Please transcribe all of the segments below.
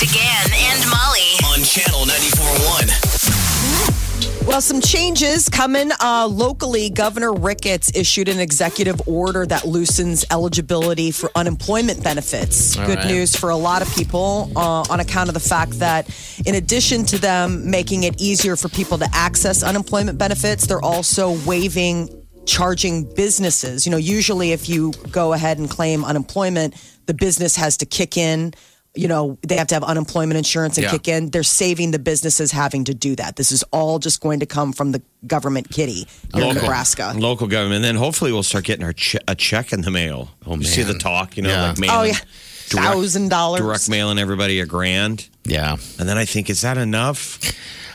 Big Party began and Molly. on channel 94.1. Well, some changes coming uh, locally. Governor Ricketts issued an executive order that loosens eligibility for unemployment benefits. Good right. news for a lot of people uh, on account of the fact that, in addition to them making it easier for people to access unemployment benefits, they're also waiving charging businesses. You know, usually if you go ahead and claim unemployment, the business has to kick in. You know, they have to have unemployment insurance and Yeah. kick in. They're saving the businesses having to do that. This is all just going to come from the government kitty here in Nebraska. Local government. And then hopefully we'll start getting our che- a check in the mail. Oh, You see the talk, you know, Yeah. like oh, mailing. Oh, yeah. Thousand dollars. Direct mailing everybody a grand. Yeah. And then I think, is that enough?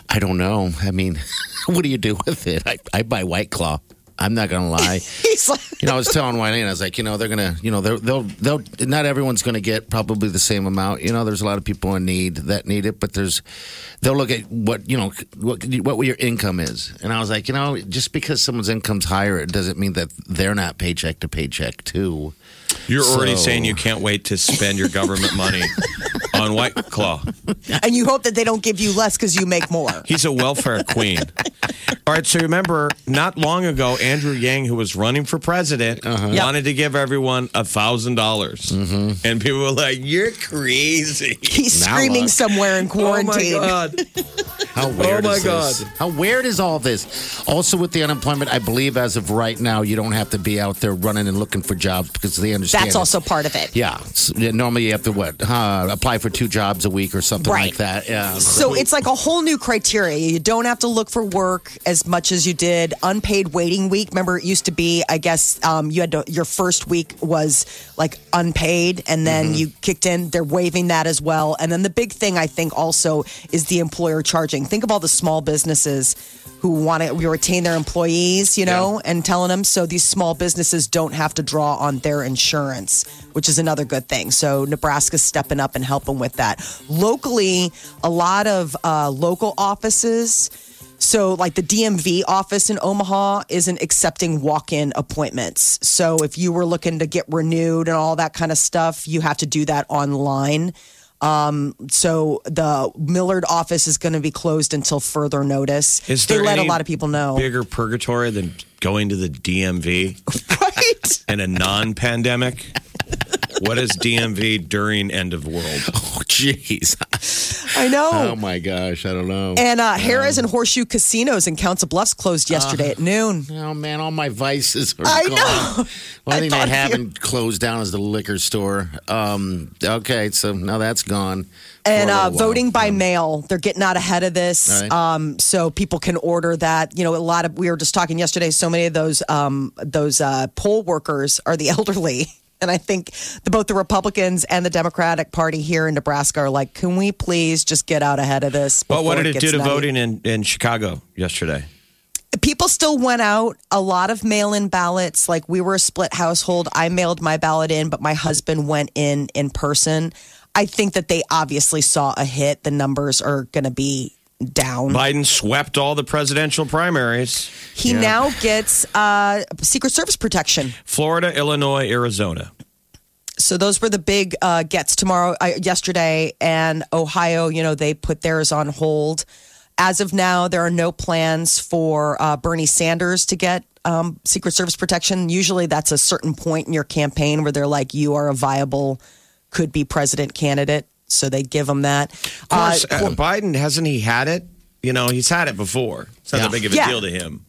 I don't know. I mean, what do you do with it? I, I buy White Claw. I'm not gonna lie. He's like, You know, I was telling Wayne, and I was like, you know, they're gonna, you know, they're, they'll, they'll, not everyone's gonna get probably the same amount. You know, there's a lot of people in need that need it, but there's, they'll look at what, you know, what, what your income is. And I was like, you know, just because someone's income's higher, it doesn't mean that they're not paycheck to paycheck too. You're already So- saying you can't wait to spend your government money on White Claw. and you hope that they don't give you less because you make more. He's a welfare queen. All right, so remember, not long ago, Andrew Yang, who was running for president, uh-huh. wanted to give everyone a thousand dollars, mm-hmm. and people were like, "You're crazy." He's Now screaming look. somewhere in quarantine. Oh my god! How weird oh my is this? God. How weird is all this? Also, with the unemployment, I believe as of right now, you don't have to be out there running and looking for jobs because they understand. That's it. also part of it. Yeah. Normally, you have to what? Uh, apply for two jobs a week or something Right. like that. Yeah. So it's like a whole new criteria. You don't have to look for work as much as you did. Unpaid waiting week. Remember, it used to be. I guess um, you had to. Your first week was like unpaid, and then you kicked in. They're waiving that as well. And then the big thing I think also is the employer charging. Think of all the small businesses who want to retain their employees, you know, and telling them so these small businesses don't have to draw on their insurance, which is another good thing. So Nebraska's stepping up and helping with that. Locally, a lot of uh, local offices. So, like the DMV office in Omaha isn't accepting walk in appointments. So, if you were looking to get renewed and all that kind of stuff, you have to do that online. Um, so, the Millard office is going to be closed until further notice. Is they let a lot of people know. Bigger purgatory than going to the DMV right? in a non-pandemic. What is DMV during end of world? oh, jeez. I know. Oh my gosh, I don't know. and uh, Harrah's and Horseshoe casinos in Council Bluffs closed yesterday at noon. Oh man, all my vices are I gone. know. One I thing thought they of you. haven't closed down is the liquor store. Um, okay, so now that's gone. and For a uh, little while. voting by mail they're getting out ahead of this All right. um, so people can order that you know a lot of we were just talking yesterday so many of those um, those uh, poll workers are the elderly and i think the, both the republicans and the democratic party here in nebraska are like can we please just get out ahead of this Well, what did it gets do to nutty?" voting in, in Chicago yesterday? people still went out a lot of mail-in ballots like we were a split household i mailed my ballot in but my husband went in in person i think that they obviously saw a hit the numbers are going to be down Biden swept all the presidential primaries. he now gets uh, secret service protection Florida, Illinois, Arizona. So those were the big uh, gets tomorrow uh, yesterday and ohio you know they put theirs on hold as of now there are no plans for uh, bernie sanders to get um, secret service protection usually that's a certain point in your campaign where they're like you are a viable could be president candidate so they give him that Of course, Uh, uh, Biden hasn't he had it? You know, he's had it before. It's not Yeah. that big of a Yeah. deal to him.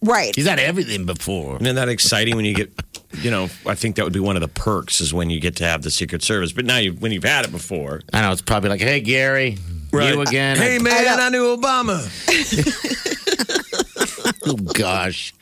right He's had everything before. Isn't that exciting when you get, you know, I think that would be one of the perks is when you get to have the Secret Service. But now you, when you've had it before, I know it's probably like, hey Gary, you again? Hey man, I, knew Obama. oh gosh.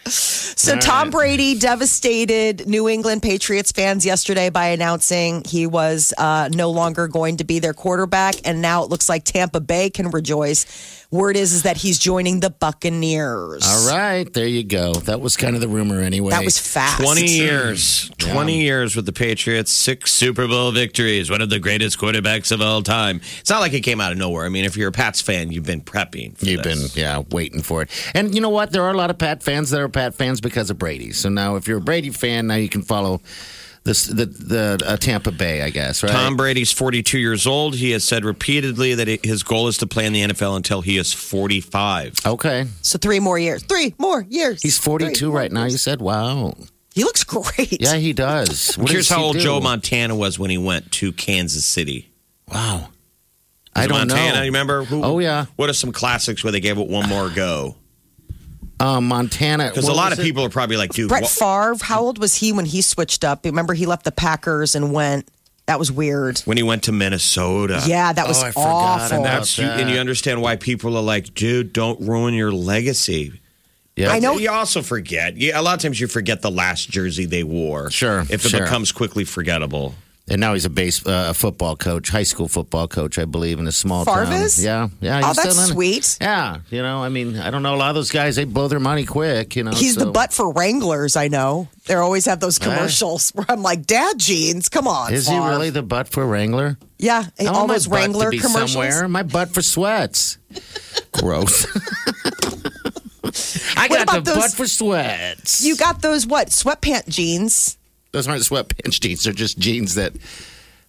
So Tom Brady devastated New England Patriots fans yesterday by announcing he was uh, no longer going to be their quarterback, and now it looks like Tampa Bay can rejoice. Word is is that he's joining the Buccaneers. All right, there you go. That was kind of the rumor anyway. That was fast. 20 years. 20 years with the Patriots, six Super Bowl victories, one of the greatest quarterbacks of all time. It's not like it came out of nowhere. I mean, if you're a Pats fan, you've been prepping. For You've been, yeah, waiting for it. And you know what? There are a lot of Pat fans that are Pat fans because of Brady. So now, if you're a Brady fan, now you can follow this the the uh, Tampa Bay, I guess, right? Tom Brady's 42 years old. He has said repeatedly that it- his goal is to play in the NFL until he is 45. Okay, So three more years. Three more years. he's 42 Three right now. years. You said, "Wow." He looks great. Yeah, he does. What Here's does how he old do? Joe Montana was when he went to Kansas City. Wow. I it don't Montana, know. you remember? Who, Oh, yeah. What are some classics where they gave it one more go? Um, Montana. Because a lot of it? people are probably like, dude, Brett Favre, how old was he when he switched up? Remember, he left the Packers and went. That was weird. when he went to Minnesota. Yeah, that was Oh, I forgot awful. about That's you, and you understand why people are like, dude, don't ruin your legacy. Yeah. I know- You also forget. You, a lot of times you forget the last jersey they wore. Sure, If it sure. becomes quickly forgettable. And now he's a base uh, a football coach, high school football coach, I believe, in a small Favre town. Yeah, yeah. Oh, he's that's still in- sweet. Yeah, you know, I mean, I don't know. A lot of those guys, they blow their money quick. You know, He's the butt for Wranglers, I know. They always have those commercials where I'm like, Dad jeans, come on. Is he really the butt for Wrangler? Yeah, I all my those Wrangler commercials. Somewhere. My butt for sweats. Gross. I got the those- butt for sweats. You got those what sweatpant jeans? Those aren't sweatpants jeans. They're just jeans that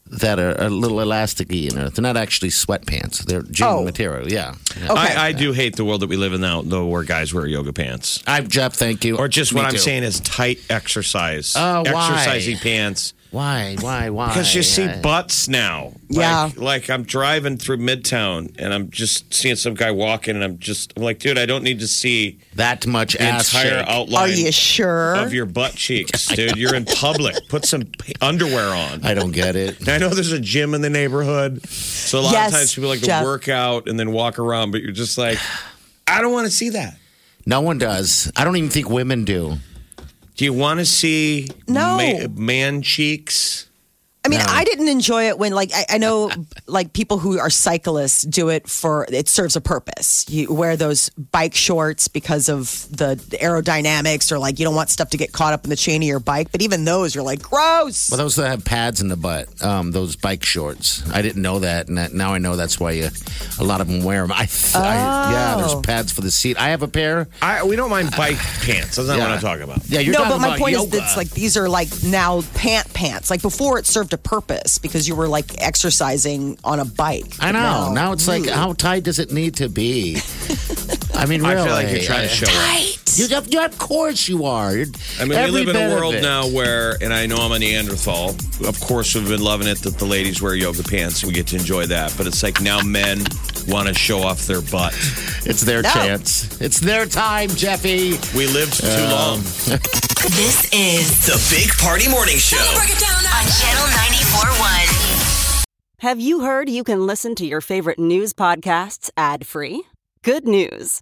that are a little elasticy. You know, they're not actually sweatpants. They're jean Oh. material. Yeah. yeah. Okay. I, I do hate the world that we live in now, though, where guys wear yoga pants. I'm Jeff. Thank you. Or just Me what I'm too. saying is tight exercise. Oh, why? Exercising pants. Why? Why? Why? Because you see I- butts now. Yeah. Like, like I'm driving through Midtown and I'm just seeing some guy walking and I'm just, I'm like, dude, I don't need to see that much the ass entire shake. outline Are you sure? of your butt cheeks, dude. You're in public. Put some underwear on. I don't get it. I know there's a gym in the neighborhood. So a lot Yes, of times people like to work out and then walk around, but you're just like, I don't want to see that. No one does. I don't even think women do. Do you want to see No. ma- man cheeks? I mean, I didn't enjoy it when, like, I, I know, like, people who are cyclists do it for it serves a purpose. You wear those bike shorts because of the aerodynamics, or like you don't want stuff to get caught up in the chain of your bike. But even those, you're like, gross. Well, those that have pads in the butt, um, those bike shorts. I didn't know that, and that, now I know that's why you, a lot of them wear them. I, I yeah, there's Oh. pads for the seat. I have a pair. I, we don't mind bike pants. That's not what I'm talking about. Yeah, you're no, talking but my point yoga. is that it's like these are like now pant pants. Like before, it served a purpose because you were like exercising on a bike. I know. Now, it's like, hmm. how tight does it need to be? I mean, really. I feel like you're trying to show off. Tight. You, of, you, of course you are. You're, I mean, every we live in a world now where, and I know I'm a Neanderthal. Of course, we've been loving it that the ladies wear yoga pants we get to enjoy that. But it's like now men want to show off their butt. It's their No. chance. It's their time, Jeffy. We lived too um, long. This is The Big Party Morning Show. on Channel 94.1. Have you heard you can listen to your favorite news podcasts ad free? Good news!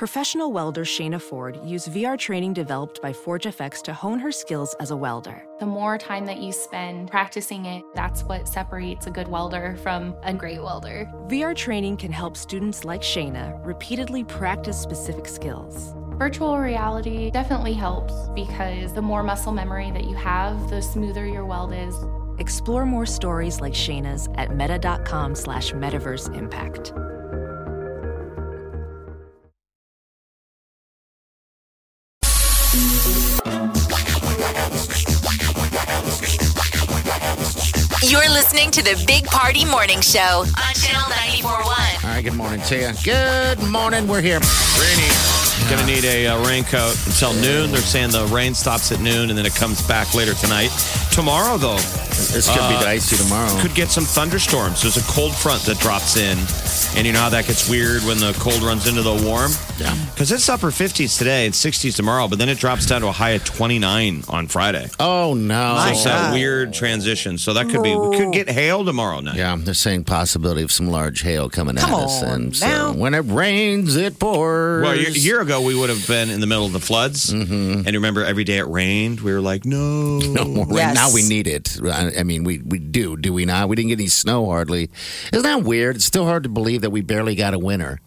Professional welder Shayna Ford used VR training developed by ForgeFX to hone her skills as a welder. The more time that you spend practicing it, that's what separates a good welder from a great welder. VR training can help students like Shayna repeatedly practice specific skills. Virtual reality definitely helps because the more muscle memory that you have, the smoother your weld is. Explore more stories like Shayna's at meta.com slash metaverse impact. You're listening to the Big Party Morning Show on Channel 94.1. All right, good morning to you. Good morning. We're here. Rainy. Gonna need a uh, raincoat until noon. They're saying the rain stops at noon and then it comes back later tonight. Tomorrow, though, It's gonna be Uh, dicey tomorrow. could get some thunderstorms. There's a cold front that drops in. And you know how that gets weird when the cold runs into the warm? Yeah. Because it's upper 50s today, it's 60s tomorrow, but then it drops down to a high of 29 on Friday. oh no! So it's that weird transition. So that could be, we could get hail tomorrow night. Yeah, they're saying possibility of some large hail coming Come at us, on, and so now. when it rains, it pours. Well, a year- a year ago, we would have been in the middle of the floods. Mm-hmm. And you remember every day it rained? We were like, no. No more rain. Yes. Now we need it. I I mean, we we do, do we not? We didn't get any snow hardly. Isn't that weird? It's still hard to believe that we barely got a winter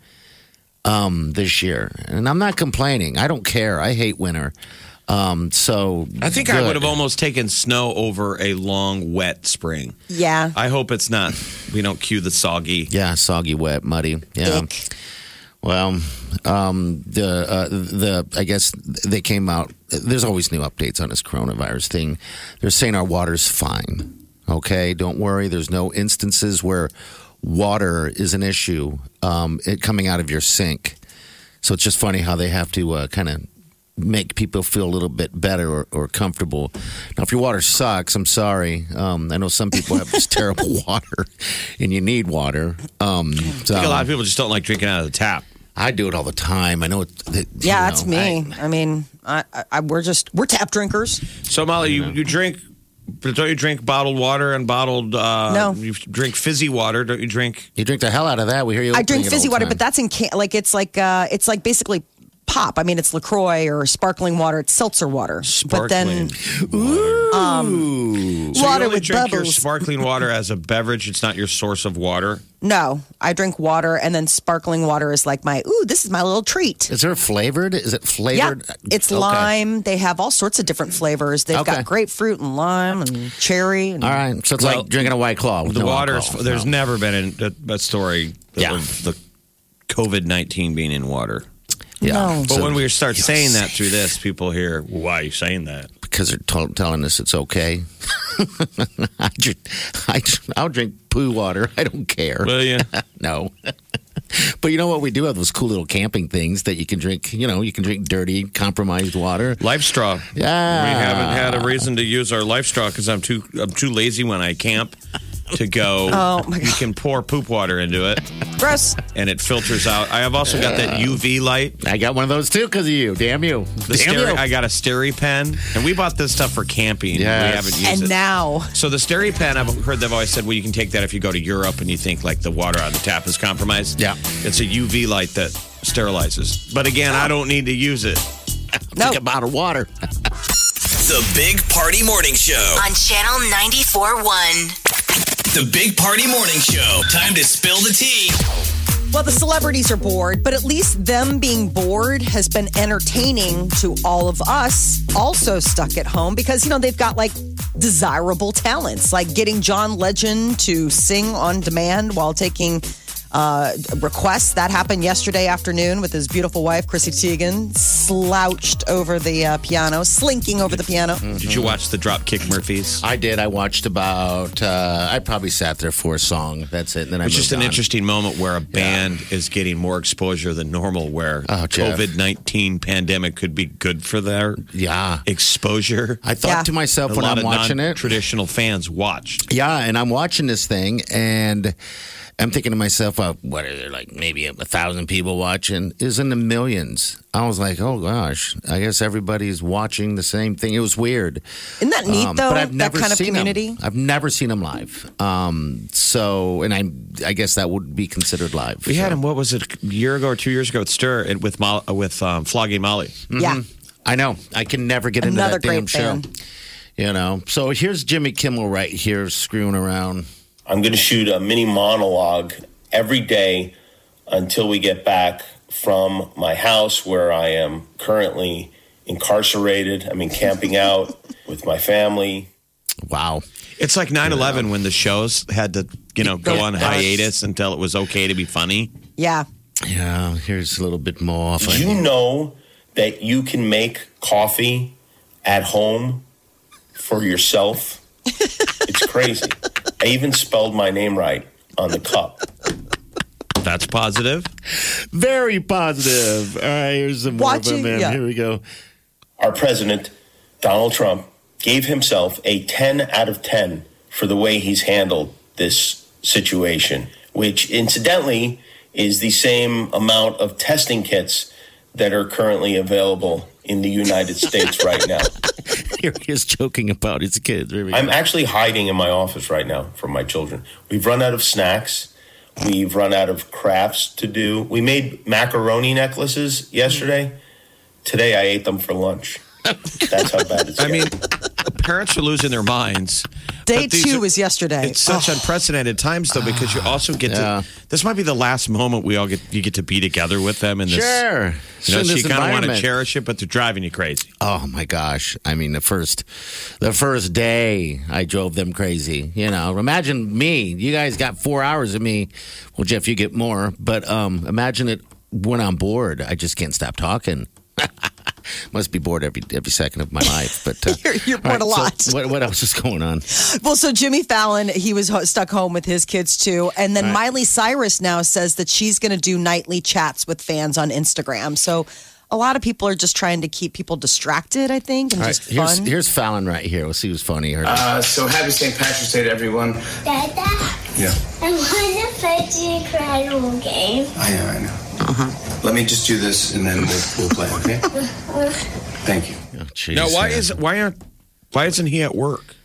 um, this year, and I'm not complaining. I don't care. I hate winter. Um, so I think I would have almost taken snow over a long, wet spring. Yeah. I hope it's not. We don't cue the soggy. Yeah, soggy, wet, muddy. Yeah. Ick. Well, um, the uh, the I guess they came out. There's always new updates on this coronavirus thing. They're saying our water's fine. Okay, don't worry. There's no instances where water is an issue um, it coming out of your sink. So it's just funny how they have to uh, kind of make people feel a little bit better or, or comfortable. Now, if your water sucks, I'm sorry. Um, I know some people have this terrible water, and you need water. Um, so I think a lot of people just don't like drinking out of the tap. I do it all the time. I know. It, that, Yeah, you that's me. I, mean, I, I, I, we're just we're tap drinkers. So, Molly, you, you drink, but don't you drink bottled water and bottled? Uh, No. You drink fizzy water, don't you drink? you drink the hell out of that. We hear you. I drink opening it all fizzy water, time. but that's in can like it's like uh it's like basically pop. I mean, it's LaCroix or sparkling water. It's seltzer water. But then Sparkling. Um, so water you only with drink your bubbles. sparkling water as a beverage. It's not your source of water. no, I drink water, and then sparkling water is like my ooh. This is my little treat. is there flavored? Is it flavored? Yeah, flavored? it's Okay. lime. They have all sorts of different flavors. They've Okay. got grapefruit and lime and cherry. And All right, so it's Well, like drinking a white claw. with The no water, is, there's No. never been a, a story Yeah. of the COVID 19 being in water. Yeah. No. But So- when we start saying that through this, people hear, why are you saying that? because they're tell telling us it's okay. I drink, I, I'll drink poo water. I don't care. Will you? no. but you know what? We do have those cool little camping things that you can drink. You know, you can drink dirty, compromised water. LifeStraw. Yeah. We haven't had a reason to use our LifeStraw because I'm too I'm too lazy when I camp to go. Oh, my god! You can pour poop water into it gross. and it filters out. I have also got that UV light. I got one of those too because of you. Damn you. The Damn Steri- you. I got a SteriPen, and we bought this stuff for camping. Yes. We haven't used And it. now so the SteriPen, I've heard they've always said, well, you can take that if you go to Europe and you think like the water on the tap is compromised. Yeah. It's a UV light that sterilizes. But again, I don't need to use it. no. Drink a bottle of water. The Big Party Morning Show. On Channel 94.1. The Big Party Morning Show. Time to spill the tea. Well, the celebrities are bored, but at least them being bored has been entertaining to all of us, also stuck at home, because, you know, they've got like desirable talents, like getting John Legend to sing on demand while taking uh, requests. That happened yesterday afternoon with his beautiful wife, Chrissy Teigen, slouched over the uh, piano, slinking over the piano. Did you watch the Dropkick Murphys? I did. I watched about. Uh, I probably sat there for a song. That's it. And then I It's just moved an on. interesting moment where a band is getting more exposure than normal, where Oh, Jeff. COVID 19 pandemic could be good for their Yeah. exposure. I thought Yeah. to myself a when lot I'm of watching it. traditional fans watched. Yeah, and I'm watching this thing, and I'm thinking to myself, uh, what are there like maybe a, thousand people watching? Is in the millions. I was like, oh gosh, I guess everybody's watching the same thing. It was weird. Isn't that neat, Um, though? but I've that never kind of community? Them. I've never seen them live. Um, so, and I, I guess that would be considered live. We had him, what was it, a year ago or two years ago at Stir and with, Mo- with um, Flogging Molly. Yeah. I know. I can never get into Another that damn great show. band. You know. So here's Jimmy Kimmel right here screwing around. I'm going to shoot a mini monologue every day until we get back from my house where I am currently incarcerated. I mean, camping out with my family. Wow. It's like 9 11 when the shows had to, you know, go on hiatus until it was okay to be funny. Yeah. Yeah. Here's a little bit more. Did you know that you can make coffee at home for yourself? it's crazy. I even spelled my name right on the cup. That's positive. Very positive. All right, here's some more of Watching- them. yeah. Here we go. Our president, Donald Trump, gave himself a 10 out of 10 for the way he's handled this situation, which incidentally is the same amount of testing kits that are currently available in the United States right now. Here he is joking about his kids. Here. I'm actually hiding in my office right now from my children. We've run out of snacks. We've run out of crafts to do. We made macaroni necklaces yesterday. Today I ate them for lunch. That's how bad it's I getting. mean, parents are losing their minds. Day two are- was yesterday. It's such Oh. unprecedented times, though, because you also get Yeah. to. This might be the last moment we all get you get to be together with them in this. Sure. You know, so you kind of want to cherish it, but they're driving you crazy. Oh my gosh! I mean, the first, the first day I drove them crazy. You know, imagine me. You guys got four hours of me. Well, Jeff, you get more. But um, imagine it when I'm bored. I just can't stop talking. Must be bored every every second of my life. But uh, You're- you're bored all a lot. So what, what else is going on? Well, so Jimmy Fallon, he was ho- stuck home with his kids too. And then Miley Cyrus now says that she's going to do nightly chats with fans on Instagram. So a lot of people are just trying to keep people distracted, I think, and All right, just here's fun. here's Fallon right here. We'll see who's funny. Her. Uh, so happy St. Patrick's Day to everyone. Dada, Yeah, I want to play the incredible game. I know, I know. Let me just do this and then we'll, we'll play, okay? Thank you. oh, jeez, Now, why man. is why aren't why isn't he at work?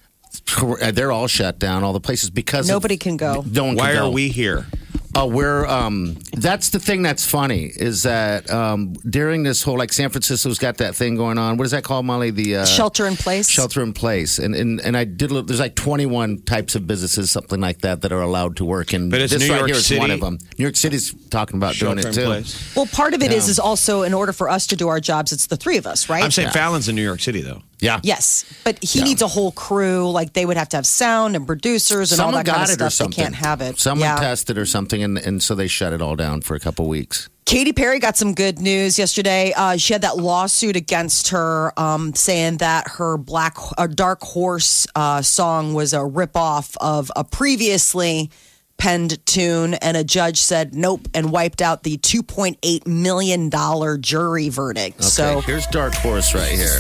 they're all shut down? All the places because of- Nobody can go. No one Why can are go. we here? Uh, we're um, that's the thing that's funny is that um, during this whole like San Francisco's got that thing going on. What is that called, Molly? The uh, Shelter in place. Shelter in place, and and and I did. look- There's like 21 types of businesses, something like that, that are allowed to work. And But it's this New right York here is City. one of them. New York City's talking about doing it in too. place. Well, part of it is Yeah. is also in order for us to do our jobs, it's the three of us, right? I'm saying Fallon's in New York City, though. Yeah. Yes, but he Yeah. needs a whole crew. Like they would have to have sound and producers and Someone all that got kind of it or stuff. something. They can't have it. Someone yeah. tested or something, and, and so they shut it all down for a couple weeks. Katy Perry got some good news yesterday. Uh, she had that lawsuit against her, um, saying that her Black uh, Dark Horse uh, song was a ripoff of a previously penned tune, and a judge said nope and wiped out the two point eight million dollar jury verdict. Okay, So here's Dark Horse right here.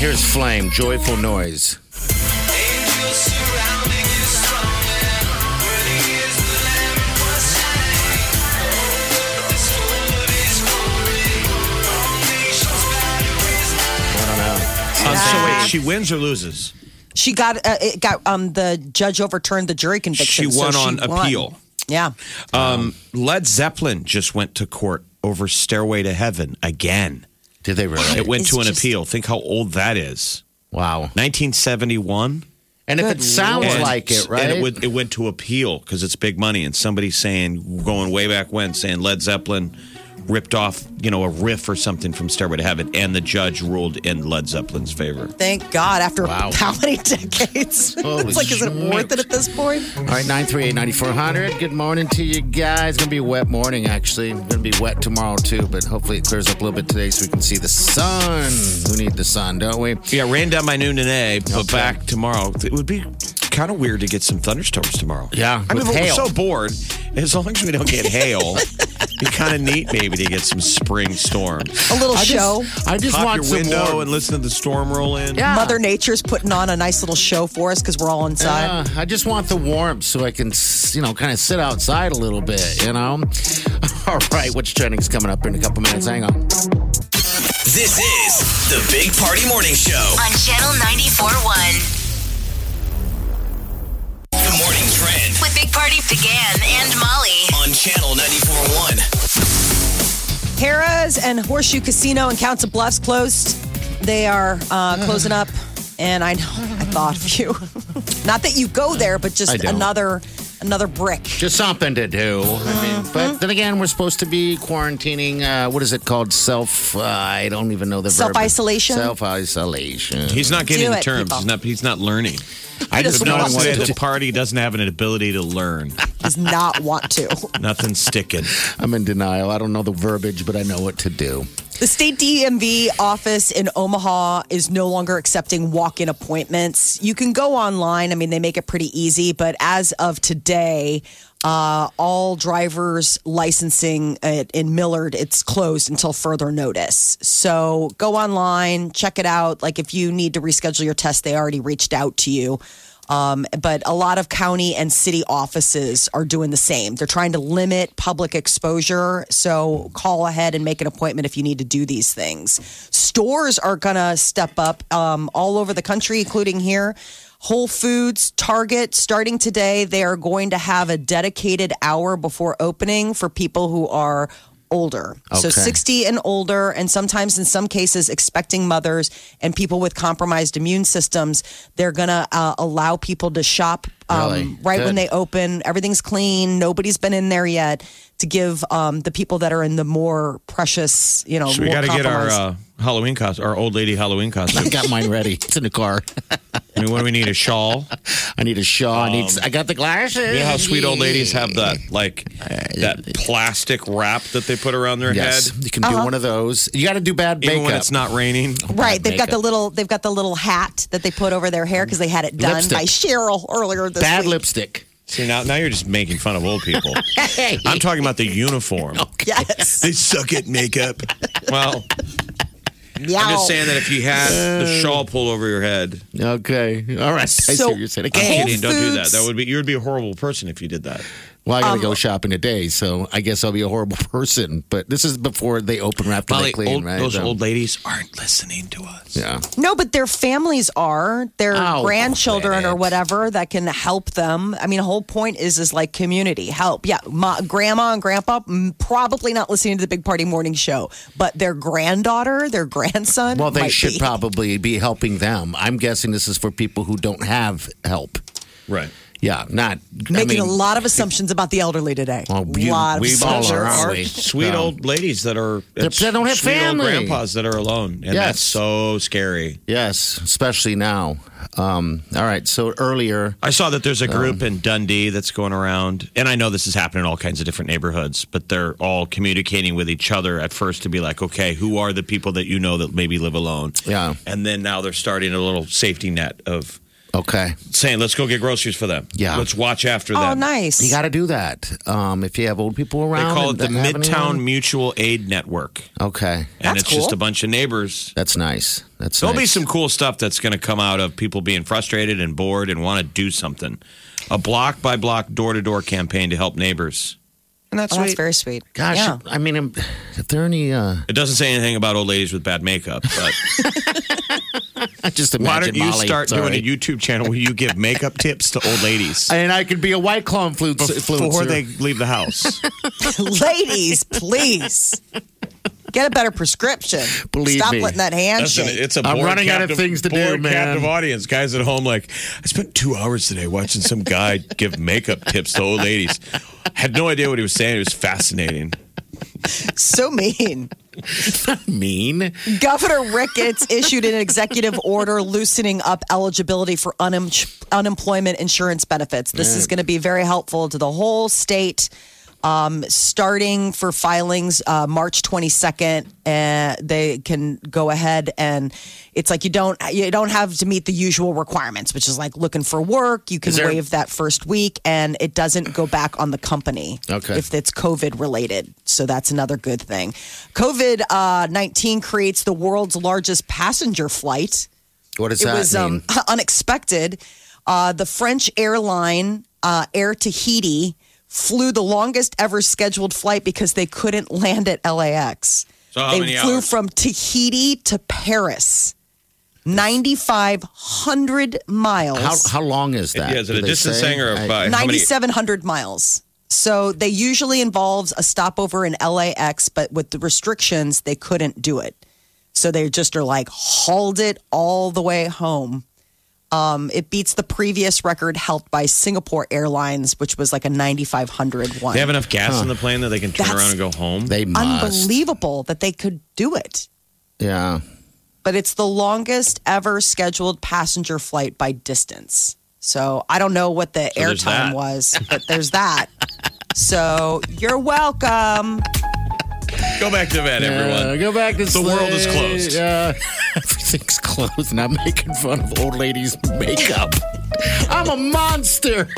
Here's Flame, Joyful Noise. I don't know. Uh, so wait, she wins or loses? she got uh, it got um, the judge overturned the jury conviction. She won so on won. appeal. Yeah. Um, Led Zeppelin just went to court over Stairway to Heaven again. Did they really? It went It's to an just- appeal. Think how old that is. Wow. 1971. And if it sounds And- like it, right? And it, would, it went to appeal because it's big money. And somebody saying, going way back when, saying Led Zeppelin ripped off, you know, a riff or something from Stairway to Heaven. And the judge ruled in Led Zeppelin's favor. Thank God. After Wow. how many decades? It's like, is it worth it at this point? All right, 938 9400. Good morning to you guys. Going to be a wet morning, actually. Going to be wet tomorrow, too, but hopefully it clears up a little bit today so we can see the sun. We need the sun, don't we? Yeah, rain down by noon today, but Okay. back tomorrow. It would be kind of weird to get some thunderstorms tomorrow. Yeah, I mean, with but hail. we're so bored. As long as we don't get hail, it'd be kind of neat maybe to get some spring storms. A little I show. just, I just Pop want your some window warmth. and listen to the storm roll in. Yeah. Mother Nature's putting on a nice little show for us because we're all inside. Uh, I just want the warmth so I can, you know, kind of sit outside a little bit, you know? All right, which trending is coming up in a couple minutes? Hang on. This is the Big Party Morning Show. On Channel 94.1 Big Party began and Molly. on Channel 94.1. Harrah's and Horseshoe Casino in Council Bluffs closed. They are uh, closing up, and I know I thought of you. Not that you go there, but just another another brick. Just something to do. I mean, but then again, we're supposed to be quarantining. Uh, what is it called? Self. Uh, I don't even know the verb. Self-isolation? Self isolation. He's not getting Do the it, terms. people. He's not. He's not learning. I just doesn't know No one want said to. the party doesn't have an ability to learn. does not want to. Nothing's sticking. I'm in denial. I don't know the verbiage, but I know what to do. The state DMV office in Omaha is no longer accepting walk in appointments. You can go online. I mean, they make it pretty easy, but as of today, uh, all drivers licensing at, in Millard, it's closed until further notice. So go online, check it out. Like if you need to reschedule your test, they already reached out to you. Um, but a lot of county and city offices are doing the same. They're trying to limit public exposure. So call ahead and make an appointment if you need to do these things. Stores are going to step up um, all over the country, including here. Whole Foods, Target, starting today, they are going to have a dedicated hour before opening for people who are older. So 60 and older, and sometimes in some cases, expecting mothers and people with compromised immune systems, they're going to uh, allow people to shop um, Really? right when they open. Everything's clean. Nobody's been in there yet to give um, the people that are in the more precious, you know, So we got to get our uh, Halloween costume, our old lady Halloween costume. I got mine ready. It's in the car. I mean, what do we need? A shawl? I need a shawl. I need. Um, I got the glasses. You know how sweet old ladies have that, like uh, that plastic wrap that they put around their Yes, head, you can do uh-huh. one of those. You got to do bad makeup. even when it's not raining. Right, they've got the little they've got the little hat that they put over their hair because they had it done Lipstick. by Cheryl earlier this bad week. lipstick. See now, now you're just making fun of old people. I'm talking about the uniform. Yes. They suck at makeup. Well, Yeah. I'm just saying that if you had the uh, shawl pulled over your head, Okay, all right. I see So- what you're saying. I'm Okay. kidding. Don't do that. That would be you would be a horrible person if you did that. Well, I got to Um, go shopping today, so I guess I'll be a horrible person. But this is before they open after they Molly, clean, old- right? those So- old ladies aren't listening to us. Yeah. No, but their families are their Oh, grandchildren or whatever that can help them. I mean, the whole point is is like community help. Yeah, ma, grandma and grandpa mm, probably not listening to the Big Party Morning Show, but their granddaughter, their grandson. Well, they might should be. probably be helping them. I'm guessing this is for people who don't have help. Right. Yeah, not I making mean, a lot of assumptions about the elderly today. Well, you- lot of we all assumptions. are, aren't we? sweet Yeah. old ladies that are That- that don't have sweet old grandpas that are alone, and Yes. that's so scary. Yes, especially now. Um, all right, so earlier, I saw that there's a group in Dundee that's going around, and I know this is happening in all kinds of different neighborhoods, but they're all communicating with each other at first to be like, okay, who are the people that you know that maybe live alone? Yeah. And then now they're starting a little safety net of okay, saying, let's go get groceries for them. Yeah. Let's watch after them. Oh, them. nice. you got to do that. Um, if you have old people around, They around, call it the Midtown anyone- Mutual Aid Network. Okay, And That's it's just a bunch of neighbors. that's nice. That's There'll be some cool stuff that's going to come out of people being frustrated and bored and want to do something. A block by block, door to door campaign to help neighbors. And that's Oh, that's very sweet. Gosh, Yeah. I mean, um, if there are any, uh, It doesn't say anything about old ladies with bad makeup, but I just imagine why don't you Molly, start doing a YouTube channel where you give makeup tips to old ladies And I could be a white claw influence, before influencer. they leave the house? Ladies, please get a better prescription. Believe Stop me. letting that hand That's an- shake. it's a I'm bored, running out of things to do, bored, man. captive audience. Guys at home, like, I spent two hours today watching some guy give makeup tips to old ladies. Had no idea what he was saying. It was fascinating. so mean. Mean. Governor Ricketts issued an executive order loosening up eligibility for unem- unemployment insurance benefits. This is going to be very helpful to the whole state. Um, starting for filings uh, March 22nd, uh, they can go ahead and it's like you don't you don't have to meet the usual requirements, which is like looking for work. You can there- waive that first week, and it doesn't go back on the company Okay. if it's COVID related. So that's another good thing. COVID uh, 19 creates the world's largest passenger flight. What does It that was mean? um, unexpected. Uh, the French airline uh, Air Tahiti flew the longest ever scheduled flight because they couldn't land at LAX. So how they many flew hours? from Tahiti to Paris. 9,500 miles. how how long is that? Yeah, is it Do a distance say? thing or I- by how many? 9,700 miles. So they usually involves a stopover in LAX, but with the restrictions, they couldn't do it. So they just are like hauled it all the way home. Um, it beats the previous record held by Singapore Airlines, which was like a 9,500 one. They have enough gas in the plane that they can turn That's- around and go home. They must. Unbelievable that they could do it. Yeah. But it's the longest ever scheduled passenger flight by distance. So I don't know what the there's airtime was, but there's that. So you're welcome. Go back to bed, everyone. Uh, go back to The world is closed. Uh, everything's closed, and I'm making fun of old ladies' makeup. I'm a monster.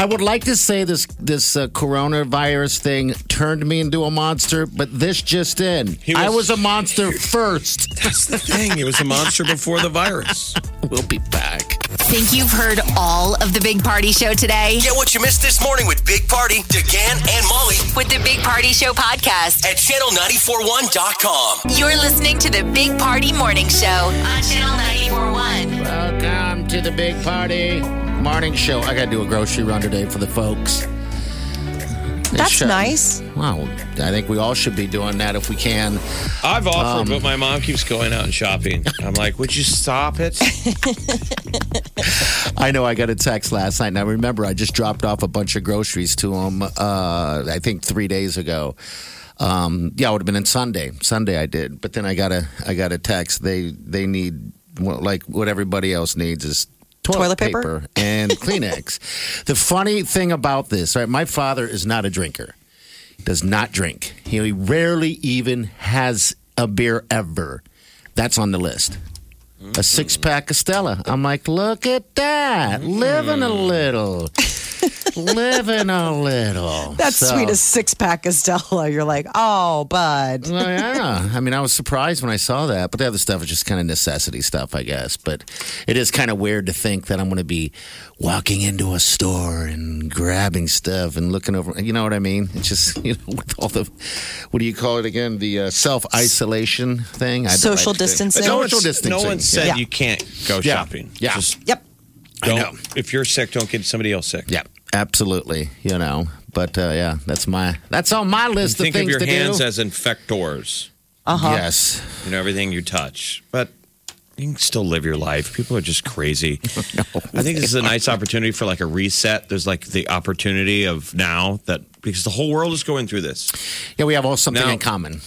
I would like to say this this uh, coronavirus thing turned me into a monster, but this just in. I was a monster first. That's the thing. It was a monster before the virus. We'll be back. Think you've heard all of the Big Party Show today? Get what you missed this morning with Big Party, DeGan, and Molly With the Big Party Show podcast. at channel941.com. You're listening to the Big Party Morning Show on Channel 941. Welcome to the big party morning show. I got to do a grocery run today for the folks. They That's should- nice. Well, I think we all should be doing that if we can. I've offered, Um, but my mom keeps going out and shopping. I'm like, would you stop it? I know I got a text last night, Now, remember I just dropped off a bunch of groceries to them. Uh, I think three days ago. Um, yeah, it would have been in Sunday. Sunday I did, but then I got a I got a text. They they need like what everybody else needs is toilet, Toilet paper? and Kleenex. the funny thing about this, right? My father is not a drinker. Does not drink. He rarely even has a beer ever. That's on the list. A six pack of Stella. I'm like, look at that. Living a mm. little. Living a little. That's So- sweet as six pack of Stella. You're like, oh, bud. Well, yeah. I mean, I was surprised when I saw that, but the other stuff is just kind of necessity stuff, I guess. But it is kind of weird to think that I'm going to be walking into a store and grabbing stuff and looking over. You know what I mean? It's just, you know, with all the, what do you call it again? The uh, self isolation thing? I- Social I distancing. No Social distancing. No one said yeah. you can't go Yeah. shopping. Yeah. Just Yep. I don't. know. If you're sick, don't get somebody else sick. Yeah, absolutely. You know, but uh, yeah, that's my that's on my And list think of of your to hands do. as infectors. Uh-huh. Yes, You know, everything you touch. But you can still live your life. People are just crazy. I think this is a nice opportunity for like a reset. There's like the opportunity of now that because the whole world is going through this. yeah, we have all something Now- in common.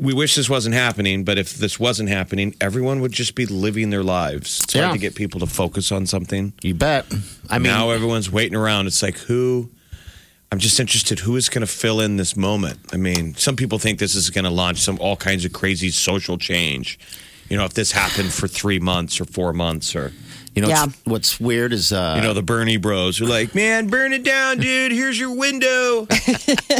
We wish this wasn't happening, but if this wasn't happening, everyone would just be living their lives. It's Yeah. hard to get people to focus on something. You bet. I mean, now everyone's waiting around. It's like who? I'm just interested. Who is going to fill in this moment? I mean, some people think this is going to launch some all kinds of crazy social change. You know, if this happened for three months or four months, or you know, Yeah. what's, what's weird is uh, you know, the Bernie Bros who are like, "Man, burn it down, dude. Here's your window."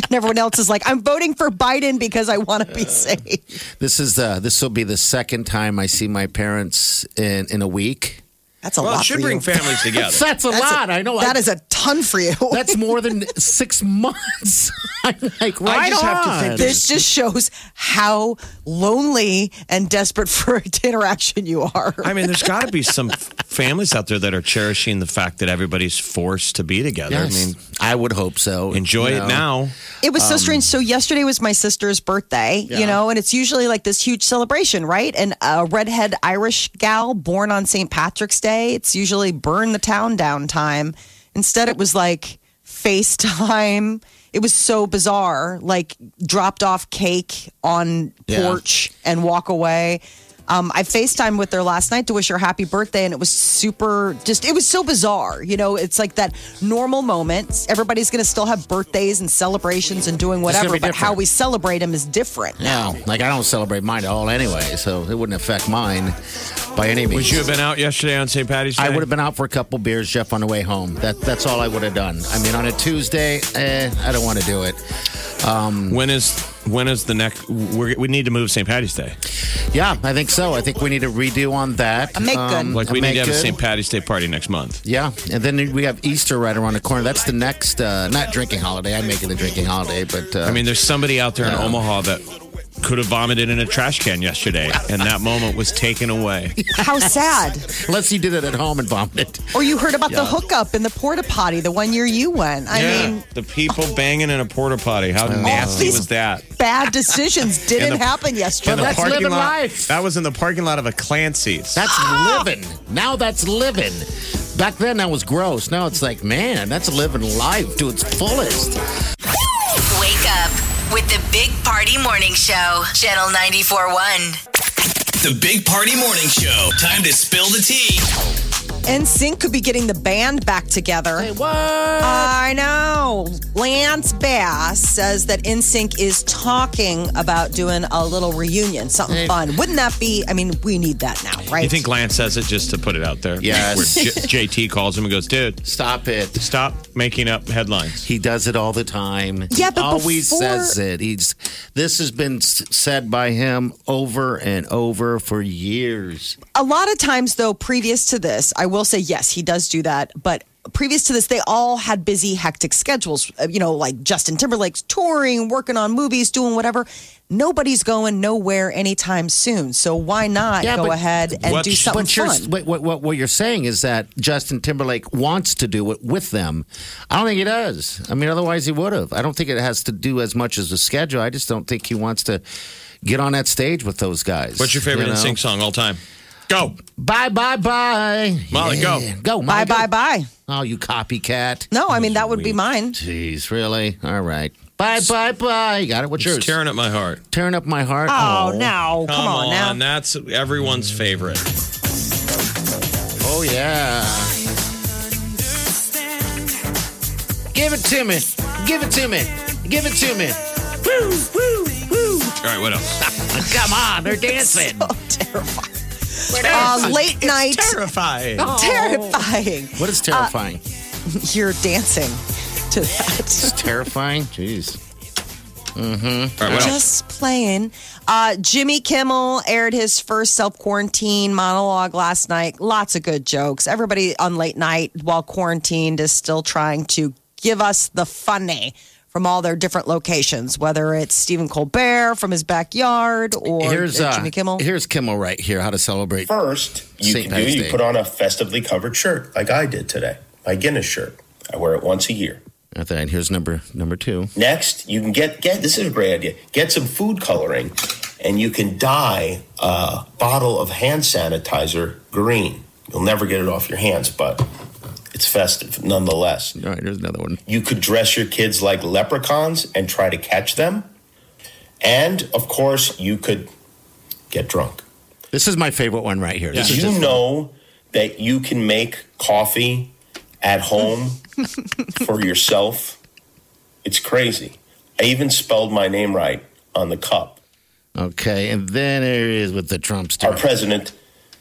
And everyone else is like, I'm voting for Biden because I want to be safe. this is uh, this will be the second time I see my parents in in a week. That's a well, lot it should for bring you. families together. That's a That's lot. I know. That I, is a ton for you. that's more than six months. I'm like, right just have to think this just shows how lonely and desperate for interaction you are. I mean, there's got to be some families out there that are cherishing the fact that everybody's forced to be together. Yes, I mean, I would hope so. enjoy You it now. It was so um, strange. So yesterday was my sister's birthday, Yeah. you know, and it's usually like this huge celebration, right? And a redhead Irish gal born on St. Patrick's Day, it's usually burn the town down time. Instead, it was like FaceTime. It was so bizarre, like dropped off cake on Yeah. porch and walk away. Um, I FaceTime with her last night to wish her happy birthday, and it was super just, it was so bizarre. You know, it's like that normal moment. Everybody's going to still have birthdays and celebrations and doing whatever, but how we celebrate them is different. No, like I don't celebrate mine at all anyway, so it wouldn't affect mine by any means. Would you have been out yesterday on St. Patty's Day? I would have been out for a couple beers, Jeff, on the way home. That that's all I would have done. I mean, on a Tuesday, eh, I don't want to do it. When is when is the next? We're, we need to move St. Patty's Day. Yeah, I think so. I think we need to redo on that. Um, A make good. Like a we need to have a. St. Patty's Day party next month. Yeah, and then we have Easter right around the corner. That's the next, uh, not drinking holiday. I'm making a drinking holiday, but uh, I mean, there's somebody out there in Omaha that could have vomited in a trash can yesterday, and that moment was taken away. How sad. unless you did it at home and vomited. Or you heard about the hookup in the porta potty the one year you went. I mean, the people banging in a porta potty. How oh. nasty these- was that? bad decisions didn't the- happen yesterday. that's living lot. life. That was in the parking lot of a Clancy's. That's living. Now that's living. Back then that was gross. Now it's like, man, that's living life to its fullest. With the Big Party Morning Show, Channel 94.1. The Big Party Morning Show. Time to spill the tea. NSYNC could be getting the band back together. what? I know. Lance Bass says that NSYNC is talking about doing a little reunion, something Hey. fun. Wouldn't that be? I mean, we need that now, right? You think Lance says it just to put it out there? Yes. Where J- JT calls him and goes, dude, Stop it. stop making up headlines. He does it all the time. Yeah, but he always before- says it. He's this has been said by him over and over for years. a lot of times, though, previous to this, I will say yes, he does do that. But previous to this, they all had busy, hectic schedules. Uh, You know, like Justin Timberlake's touring, working on movies, doing whatever. Nobody's going nowhere anytime soon. So why not Yeah, go ahead and What- do something But you're, fun? what, what, what, what you're saying is that Justin Timberlake wants to do it with them. I don't think he does. I mean, otherwise he would have. I don't think it has to do as much as the schedule. I just don't think he wants to get on that stage with those guys. What's your favorite you know? NSYNC song all time? Go. Bye, bye, bye. Molly, go. Go, Bye, Molly, go. bye, bye. Oh, you copycat. No, I mean, that would be mine. Jeez, really? All right. Bye, bye, bye. You got it? What's yours? It's tearing up my heart. Tearing up my heart. Oh, no. Come, on, now. That's everyone's favorite. Oh, yeah. Give it to me. Give it to me. Give it to me. Woo, woo, woo. All right, what else? Come on, they're dancing. So terrifying. Uh, late night. Terrifying. Terrifying. What is terrifying? You're dancing to that. it's terrifying. Jeez. Mm-hmm. All right, what else? Just playing. Uh, Jimmy Kimmel aired his first self quarantine monologue last night. Lots of good jokes. Everybody on late night while quarantined is still trying to give us the funny from all their different locations, whether it's Stephen Colbert from his backyard or Here's uh, Jimmy Kimmel. Here's Kimmel right here. How to celebrate. First, you St. can do, you Day. put on a festively covered shirt like I did today, my Guinness shirt. I wear it once a year. I think here's number number two. Next, you can get get this is a great idea. Get some food coloring, and you can dye a bottle of hand sanitizer green. You'll never get it off your hands, but it's festive nonetheless. All right, here's another one. You could dress your kids like leprechauns and try to catch them, and of course, you could get drunk. This is my favorite one right here. This Did you just- know that you can make coffee at home for yourself? It's crazy. I even spelled my name right on the cup. Okay, and then there is with the Trump Our president,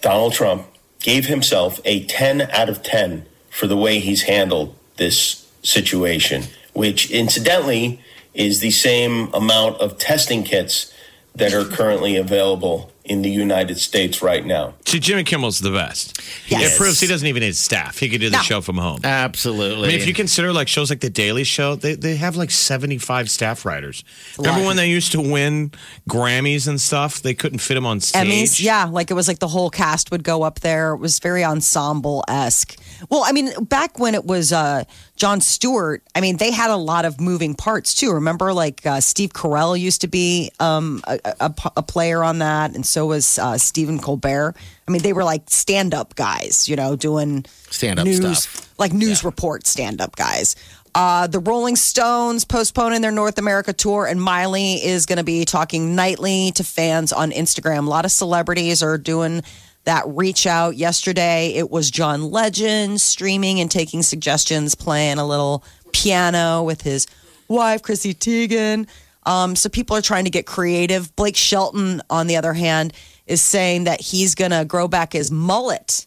Donald Trump, gave himself a 10 out of 10 for the way he's handled this situation, which incidentally is the same amount of testing kits that are currently available in the United States right now. See, Jimmy Kimmel's the best. Yes. It proves he doesn't even need staff. He could do the No. show from home. Absolutely. I mean, if you consider like shows like The Daily Show, they, they have like 75 staff writers. Remember when they used to win Grammys and stuff? They couldn't fit them on stage. Emmys, yeah, like it was like the whole cast would go up there. It was very ensemble esque. Well, I mean, back when it was uh, Jon Stewart, I mean, they had a lot of moving parts too. Remember, like uh, Steve Carell used to be um, a, a, a player on that, and so was uh, Stephen Colbert. I mean, they were like stand up guys, you know, doing Stand-up news, stuff. like news report stand up guys. Uh, the Rolling Stones postponing their North America tour, and Miley is going to be talking nightly to fans on Instagram. A lot of celebrities are doing that reach out. Yesterday, it was John Legend streaming and taking suggestions, playing a little piano with his wife, Chrissy Teigen. Um, so people are trying to get creative. Blake Shelton, on the other hand, is saying that he's going to grow back his mullet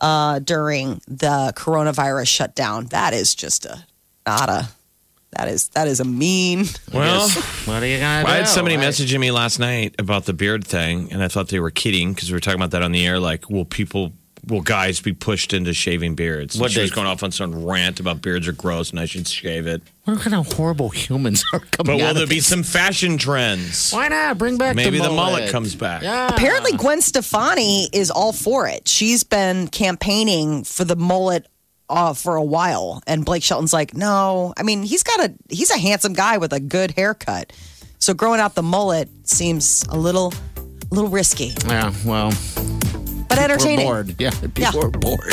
uh, during the coronavirus shutdown. That is just a not a that is that is a mean. Well, what are you gonna do? I had somebody right? messaging me last night about the beard thing, and I thought they were kidding because we were talking about that on the air. Like, will people, will guys be pushed into shaving beards? What she was going off on some rant about beards are gross and I should shave it. What kind of horrible humans are coming But will out there of be this? some fashion trends? Why not bring back Maybe the the mullet, mullet comes back. Yeah. Apparently, Gwen Stefani is all for it. She's been campaigning for the mullet uh, for a while, and Blake Shelton's like, no. I mean, he's got a he's a handsome guy with a good haircut. So growing out the mullet seems a little, a little risky, Yeah, well, but we're entertaining. bored. Yeah, people Yeah. are bored.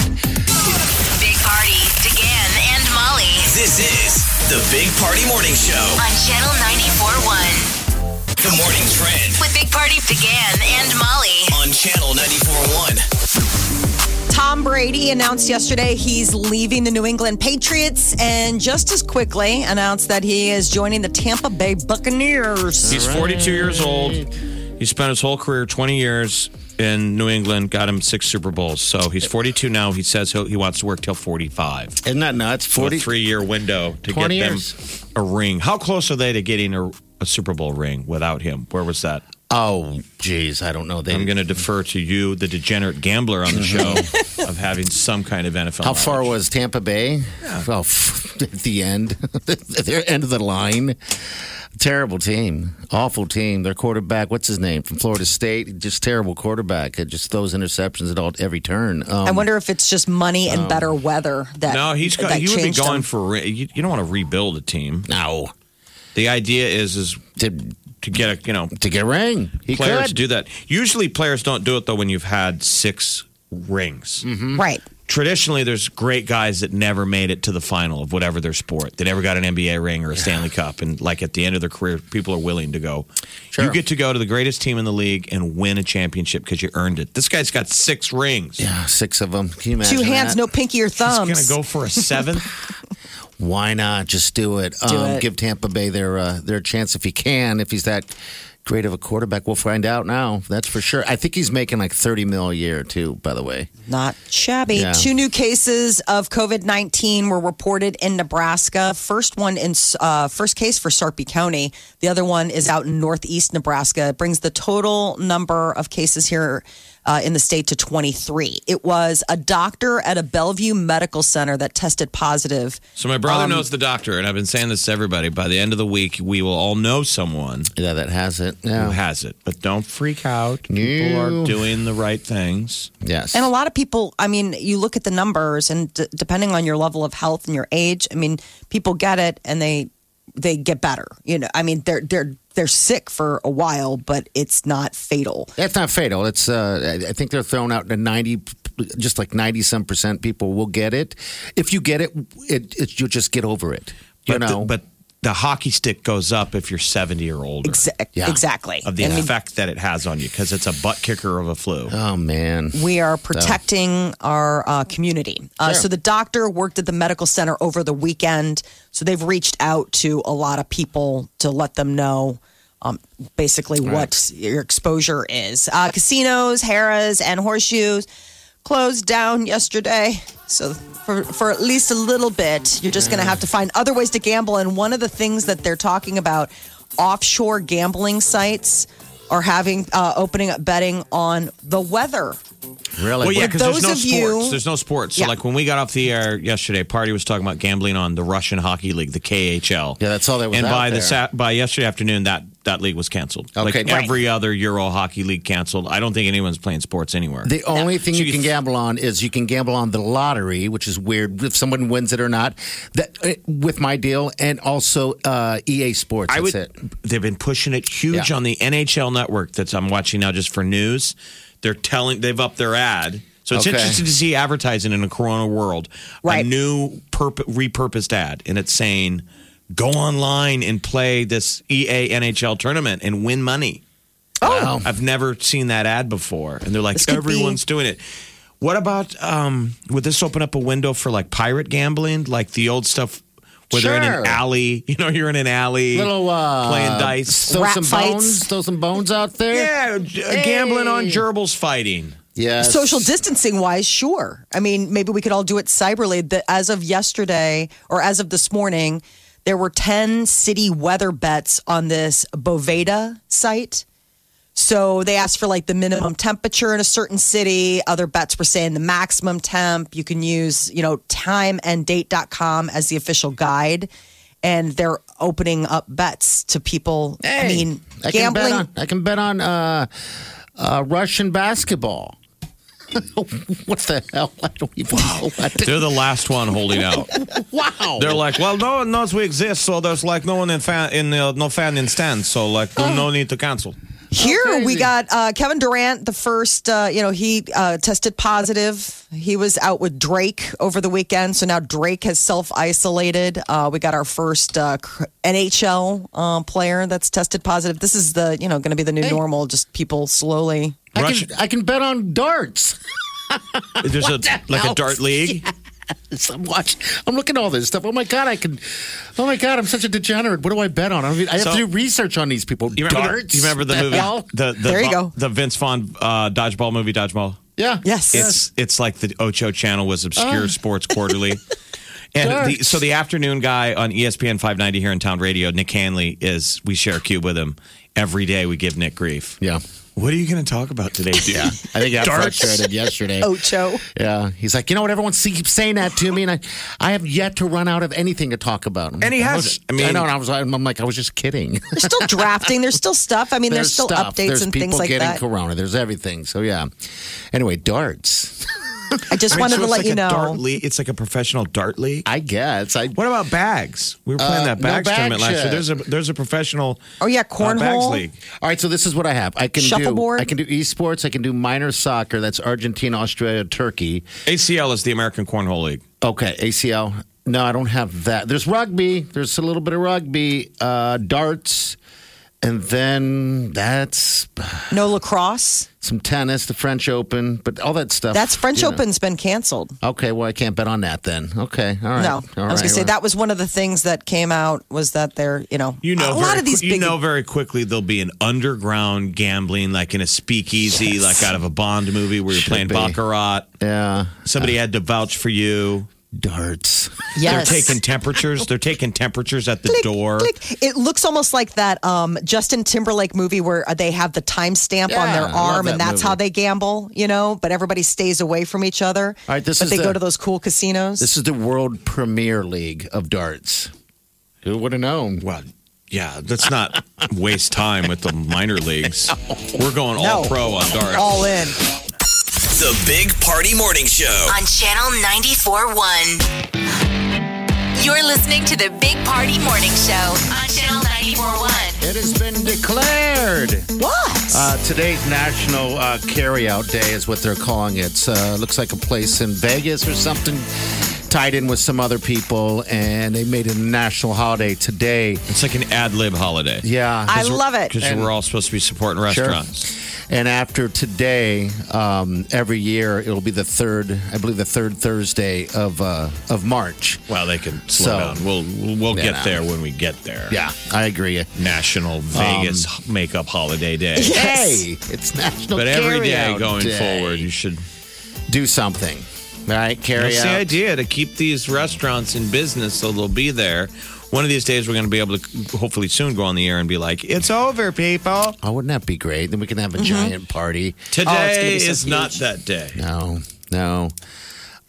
Big Party, DeGan and Molly This is the Big Party Morning Show. on Channel 94.1 The morning trend with Big Party, DeGan and Molly. on Channel 94.1. Tom Brady announced yesterday he's leaving the New England Patriots and just as quickly announced that he is joining the Tampa Bay Buccaneers. He's 42 years old. He spent his whole career, 20 years in New England, got him six Super Bowls. So he's 42 now. He says he'll, wants to work till 45. Isn't that nuts? So a 40 three year window to get 20 them years. a ring. How close are they to getting a, a Super Bowl ring without him? Where was that? Oh, geez, I don't know. They, I'm going to defer to you, the degenerate gambler on the show, of having some kind of NFL. How far was Tampa Bay? Well, at the end, their end of the line. Terrible team, awful team. Their quarterback, what's his name from Florida State? Just terrible quarterback. It just throws interceptions at all every turn. Um, I wonder if it's just money and better weather that No, he's got, that he would be changed going him. for. re- You, you don't want to rebuild a team. No, The idea is is to to get a you know to get a ring. He players could. do that. Usually, players don't do it though when you've had six rings. Mm-hmm. right. Traditionally, there's great guys that never made it to the final of whatever their sport. They never got an NBA ring or a Stanley Cup, and like at the end of their career, people are willing to go. Sure. You get to go to the greatest team in the league and win a championship because you earned it. This guy's got six rings. Yeah, six of them. Can you imagine Two hands, that? no pinky or thumbs. He's thumbs. going to go for a seventh. Why not just do it? Do um, it. Give Tampa Bay their uh, their chance if he can. If he's that great of a quarterback, we'll find out now. That's for sure. I think he's making like thirty mil a year too. By the way, Not shabby. Yeah. Two new cases of COVID nineteen were reported in Nebraska. First one in uh, first case for Sarpy County. The other one is out in northeast Nebraska. It brings the total number of cases here uh, in the state to twenty three. It was a doctor at a Bellevue Medical Center that tested positive. So my brother Um, knows the doctor, and I've been saying this to everybody. By the end of the week, we will all know someone yeah, that has it. who has it. But don't freak out. People are doing the right things. Yes. And a lot of people, I mean, you look at the numbers, and d- depending on your level of health and your age, I mean, people get it and they they get better. You know, I mean, they're they're they're sick for a while, but it's not fatal. That's not fatal. It's uh, I I think they're thrown out to ninety, just like ninety some percent people will get it. If you get it, it, it you'll just get over it. You But the, know, but the hockey stick goes up if you're 70 or older. Exa- Yeah. Exactly. Of the I mean, effect that it has on you because it's a butt kicker of a flu. oh man, we are protecting our uh, community. Uh, Sure. So the doctor worked at the medical center over the weekend. So they've reached out to a lot of people to let them know. Um, basically, what your exposure is. Uh, casinos, Harrah's, and horseshoes closed down yesterday. So for for at least a little bit, you're just going to have to find other ways to gamble. And one of the things that they're talking about, offshore gambling sites are having uh, opening up betting on the weather. really? Well, yeah, because there's no sports. you- there's no sports. So, Yeah. like when we got off the air yesterday, Party was talking about gambling on the Russian Hockey League, the KHL. Yeah, that's all that was And out by the there. sa- by yesterday afternoon, that that league was canceled. Okay. like Right. every other Euro hockey league canceled. I don't think anyone's playing sports anywhere. The only thing So you you can gamble on is you can gamble on the lottery, which is weird if someone wins it or not. That uh, with my deal, and also uh, EA Sports. I That's would. it. They've been pushing it huge Yeah. on the NHL network that I'm watching now, just for news. They're telling they've upped their ad, so it's Okay. interesting to see advertising in a Corona world. Right. A new purpo- repurposed ad, and it's saying, "Go online and play this E EA NHL tournament and win money." Oh, I've never seen that ad before, and they're like, This could everyone's doing it. What about um, would this open up a window for like pirate gambling, like the old stuff? Where they're in an alley, you know, you're in an alley, little uh, playing dice. Throw Rat some fights. bones. Throw some bones out there. Yeah, j- uh, gambling on gerbils fighting. Yeah. Social distancing wise, sure. I mean, maybe we could all do it cyberly. The- As of yesterday or as of this morning, there were 10 city weather bets on this Bovada site. So they asked for like the minimum temperature in a certain city. Other bets were saying the maximum temp. You can use, you know, timeanddate.com as the official guide. And they're opening up bets to people. I mean, I can bet gambling. on. I can bet on uh, uh, Russian basketball. what the hell? I don't even know. They're the last one holding out. wow. They're like, well, no one knows we exist, so there's like no one in fan in uh, no fan in stands, so like no, no need to cancel. Here we got uh, Kevin Durant, the first, uh, you know, he uh, tested positive. He was out with Drake over the weekend. So now Drake has self isolated. Uh, we got our first uh, NHL uh, player that's tested positive. This is the, you know, going to be the new normal, just people slowly. I Russian- can, I can bet on darts. There's a the like a dart league. So I'm watching. I'm looking at all this stuff. Oh my god, I can. Oh my god, I'm such a degenerate. What do I bet on? I, mean, I have So- to do research on these people. You remember, Darts. The, you remember the The movie? hell? The, the, There you go. The Vince Vaughn uh, dodgeball movie, Dodgeball. Yeah. Yes. It's it's like the Ocho channel was obscure Oh. sports quarterly. And the, so the afternoon guy on ESPN 590 here in Town Radio, Nick Hanley, is we share a cube with him every day. We give Nick grief. Yeah. What are you going to talk about today, dude? Yeah. I think I got Darts. frustrated yesterday. Ocho. Yeah, he's like, you know what? Everyone keeps saying that to me, and I, I have yet to run out of anything to talk about. And he I hasn't. I mean- I know. And I was, I'm like, I was just kidding. There's still drafting. There's still stuff. I mean, there's, still stuff. updates There's and things like getting that. Corona. There's everything. So yeah. Anyway, darts. I just I mean, wanted so to let like you know. Dart. It's like a professional dart league. I guess. I What about bags? We were playing Uh, that no bags bag tournament last year. There's a there's a professional Oh yeah, uh, bags cornhole. league. All right, so this is what I have. I can do. Shuffleboard? I can do esports. I can do minor soccer. That's Argentina, Australia, Turkey. ACL is the American Cornhole League. Okay, ACL. No, I don't have that. There's rugby. There's a little bit of rugby, uh, darts, and then that's No lacrosse. some tennis, the French Open, but all that stuff. That's French you know. Open's been canceled. Okay, well, I can't bet on that then. Okay, all right. No, all I was right, gonna say that was one of the things that came out was that they're you know You know, a lot very of these qui- you big know very quickly there'll be an underground gambling, like in a speakeasy, Yes. like out of a Bond movie where you're Should playing be. baccarat. Yeah, Somebody had to vouch for you. Darts. yes. They're taking temperatures. They're taking temperatures at the Click, door. click. It looks almost like that um, Justin Timberlake movie where they have the timestamp on their I love arm, and that's movie. how they gamble, you know. But everybody stays away from each other. All right, this but is they the- go to those cool casinos. This is the World Premier League of darts. Who would have known? Well, yeah, let's not waste time with the minor leagues. We're going all No. pro on darts. All in. The Big Party Morning Show. on Channel 94.1. You're listening to the Big Party Morning Show on Channel 94.1. It has been declared. What? Uh, today's National uh, Carryout Day is what they're calling it. Uh, looks like a place in Vegas or something tied in with some other people, and they made it a national holiday today. It's like an ad lib holiday. Yeah. I love it. Because we're all supposed to be supporting Sure. Restaurants. And after today, um, every year it'll be the third, I believe, the third Thursday of uh, of March. Well, they can slow So- down. We'll we'll Yeah, get no. there when we get there. Yeah, I agree. National Vegas makeup holiday day. Hey, it's National But every day going Day. forward, you should. do something. Right, carry That's the idea to keep these restaurants in business so they'll be there. One of these days, we're going to be able to hopefully soon go on the air and be like, "It's over, people." Oh, wouldn't that be great? Then we can have a Mm-hmm. giant party. Today be so is not that day. No, no.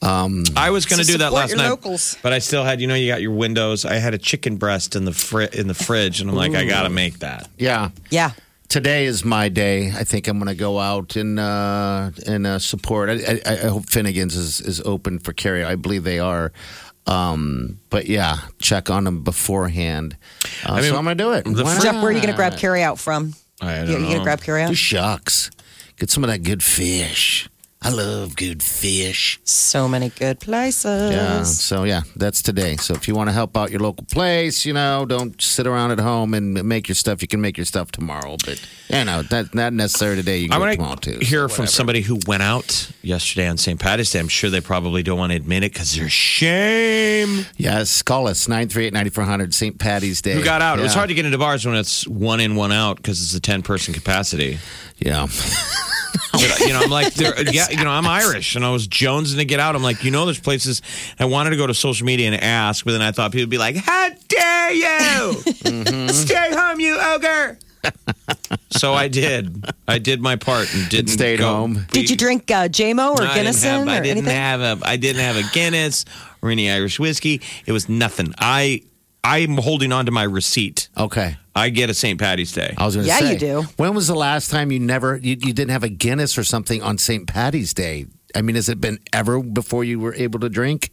Um, I was going to do that last night, locals. but I still had. You know, you got your windows. I had a chicken breast in the fri- in the fridge, and I'm like, I got to make that. Yeah. Yeah. Today is my day. I think I'm going to go out and uh, and uh, support. I, I, I hope Finnegan's is, is open for carry. I believe they are. Um, but yeah, check on them beforehand. Uh, mean, so I'm going to do it. Why fr- Jeff, where are you going to grab carry out from? I You, don't you gonna grab carry Do out? shucks. Get some of that good fish. I love good fish. So many good places. Yeah. So yeah, that's today. So if you want to help out your local place, you know, don't sit around at home and make your stuff. You can make your stuff tomorrow, but you know, that not necessary today. You I can do it want tomorrow to too. hear So from whatever. somebody who went out yesterday on St. Patty's Day. I'm sure they probably don't want to admit it because there's shame. Yes, call us 938-9400 St. Patty's Day. Who got out? It was hard to get into bars when it's one in, one out because it's a 10 person capacity. Yeah. But, you know, I'm like, yeah, you know, I'm Irish, and I was jonesing to get out. I'm like, you know, there's places. I wanted to go to social media and ask, but then I thought people would be like, "How dare you? Mm-hmm. Stay home, you ogre!" so I did. I did my part and didn't stayed go- home. Did you drink uh, JMO or No, I didn't Guinness have- or I didn't anything? have a. I didn't have a Guinness or any Irish whiskey. It was nothing. I. I'm holding on to my receipt. Okay. I get a St. Patty's Day. I was going to Yeah, say. you do. When was the last time you never you, you didn't have a Guinness or something on St. Patty's Day? I mean, has it been ever before you were able to drink?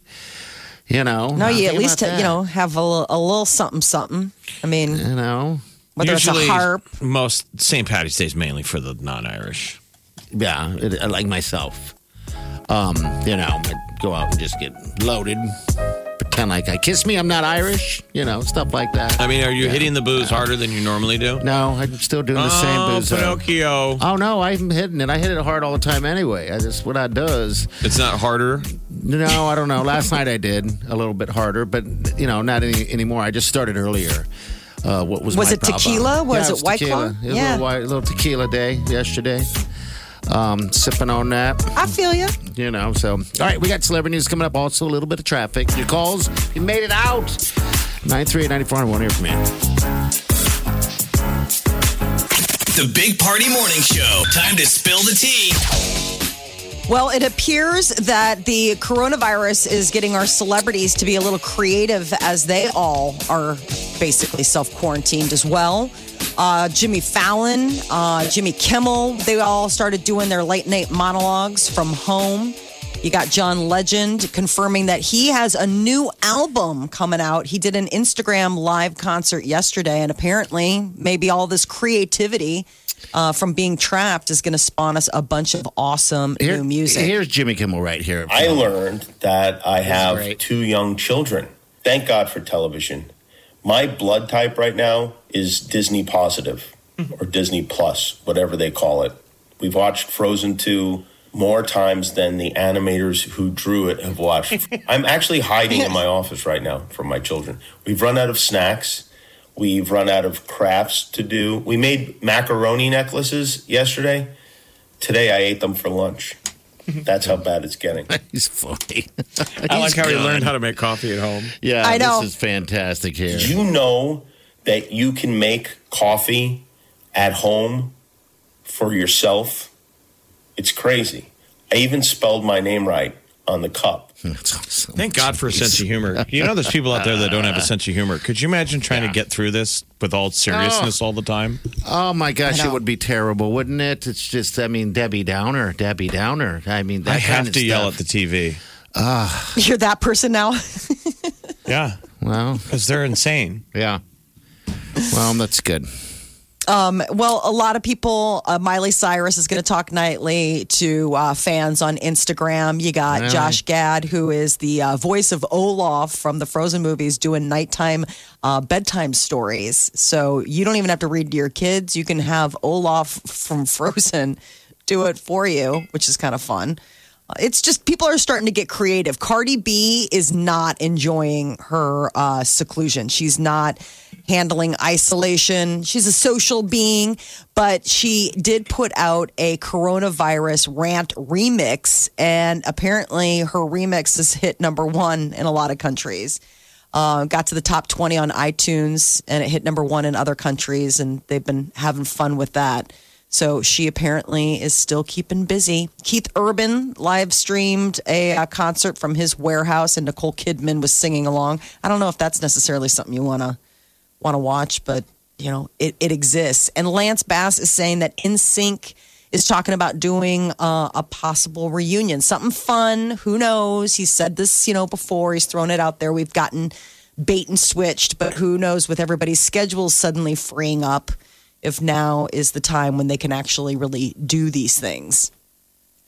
You know. no, you at least you know have a, little- a little something something. I mean, You know. whether Usually, it's a harp. most St. Patty's Day is mainly for the non-Irish. Yeah, it, like myself. Um, you know, I'd go out and just get loaded, kind of like, I kiss me, I'm not Irish, you know, stuff like that. I mean, are you hitting the booze harder than you normally do? No, I'm still doing the same Oh, booze. Pinocchio. Oh no, I'm hitting it. I hit it hard all the time anyway. I just what I does. It's not harder. No, I don't know. Last night I did a little bit harder, but you know, not any anymore. I just started earlier. Uh, what was Was my it problem? tequila? Was Yeah, it White tequila. Claw? It was Yeah. a little, white, little tequila day yesterday. Um, sipping on that, I feel you. you know. So, all right, we got celebrity news coming up. Also, a little bit of traffic. Your calls, you made it out. Nine three eight ninety four. I want to hear from you. The Big Party Morning Show. Time to spill the tea. Well, it appears that the coronavirus is getting our celebrities to be a little creative as they all are basically self quarantined as well. Uh, Jimmy Fallon, uh, Jimmy Kimmel, they all started doing their late night monologues from home. You got John Legend confirming that he has a new album coming out. He did an Instagram live concert yesterday, and apparently, maybe all this creativity uh, from being trapped is going to spawn us a bunch of awesome Here- new music. Here's Jimmy Kimmel right here. I learned that I have two young children. Thank God for television. My blood type right now is Disney positive or mm-hmm. Disney Plus, whatever they call it. We've watched Frozen 2 more times than the animators who drew it have watched. I'm actually hiding in my office right now from my children. We've run out of snacks. We've run out of crafts to do. We made macaroni necklaces yesterday. Today I ate them for lunch. That's how bad it's getting. He's funny. I like He's how he good. learned how to make coffee at home. Yeah, I know. this is fantastic here. Did you know that you can make coffee at home for yourself? It's crazy. I even spelled my name right on the cup. That's awesome. Thank God for a sense of humor. You know, there's people out there that don't have a sense of humor. Could you imagine trying to get through this with all seriousness oh. all the time? Oh my gosh, it would be terrible, wouldn't it? It's just, I mean, Debbie Downer, Debbie Downer. I mean, that I kind have of to yell at the TV. Ah. You're that person now. Yeah, Well, because they're insane. yeah. Well, that's good. Um, well, a lot of people, uh, Miley Cyrus is going to talk nightly to uh, fans on Instagram. You got Really? Josh Gad, who is the uh, voice of Olaf from the Frozen movies, doing nighttime uh, bedtime stories. So you don't even have to read to your kids. You can have Olaf from Frozen do it for you, which is kind of fun. Uh, It's just people are starting to get creative. Cardi B is not enjoying her uh, seclusion. She's not handling isolation. She's a social being, but she did put out a coronavirus rant remix, and apparently her remix has hit number one in a lot of countries. Uh, got to the top 20 on iTunes, and it hit number one in other countries, and they've been having fun with that. So she apparently is still keeping busy. Keith Urban live streamed a, uh concert from his warehouse, and Nicole Kidman was singing along. I don't know if that's necessarily something you want to want to watch, but you know it, it exists. And Lance Bass is saying that NSYNC is talking about doing uh, a possible reunion, something fun. Who knows? He said this, you know, before. He's thrown it out there. We've gotten bait and switched, but who knows? With everybody's schedules suddenly freeing up, if now is the time when they can actually really do these things.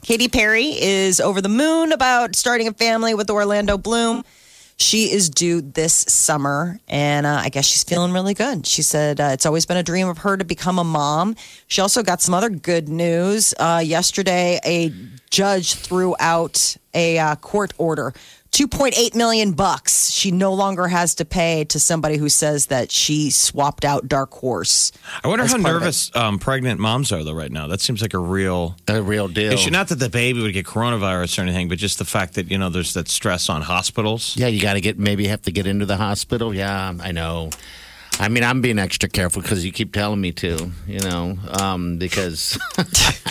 Katy Perry is over the moon about starting a family with Orlando Bloom. She is due this summer, and uh, I guess she's feeling really good. She said uh, it's always been a dream of her to become a mom. She also got some other good news. Uh, yesterday, a judge threw out a uh, court order. 2.8 million bucks she no longer has to pay to somebody who says that she swapped out dark horse I wonder how part of it. nervous um, pregnant moms are though right now. That seems like a real A real deal. issue. Not that the baby would get coronavirus or anything, but just the fact that you know there's that stress on hospitals. Yeah, you got to get maybe have to get into the hospital. Yeah, I know. I mean, I'm being extra careful because you keep telling me to. You know, um, because I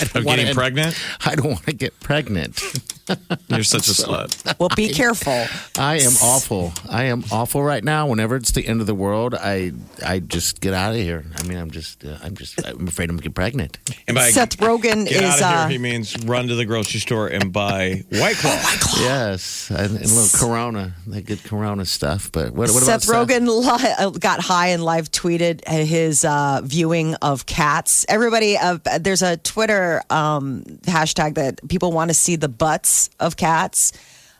don't Of wanna getting pregnant? I don't want to get pregnant. You're such a slut. well be careful I am awful. I am awful right now. Whenever it's the end of the world, I I just get out of here. I mean, I'm just uh, I'm just I'm afraid I'm gonna get pregnant. And by Seth Rogen get is out of here, uh, he means run to the grocery store and buy White Claw. Yes, and, and a little Corona, that good Corona stuff. But what, what Seth about Rogen li- uh, got high and live tweeted his uh, viewing of cats. Everybody, uh, there's a Twitter um, hashtag that people want to see the butts of cats.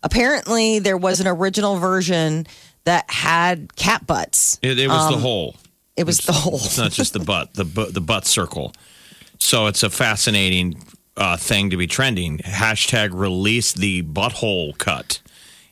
apparently there was an original version that had cat butts. It, it was the Um, hole. It was the whole. It's not just the butt, the bu- the butt circle. So it's a fascinating uh, thing to be trending. Hashtag release the butthole cut.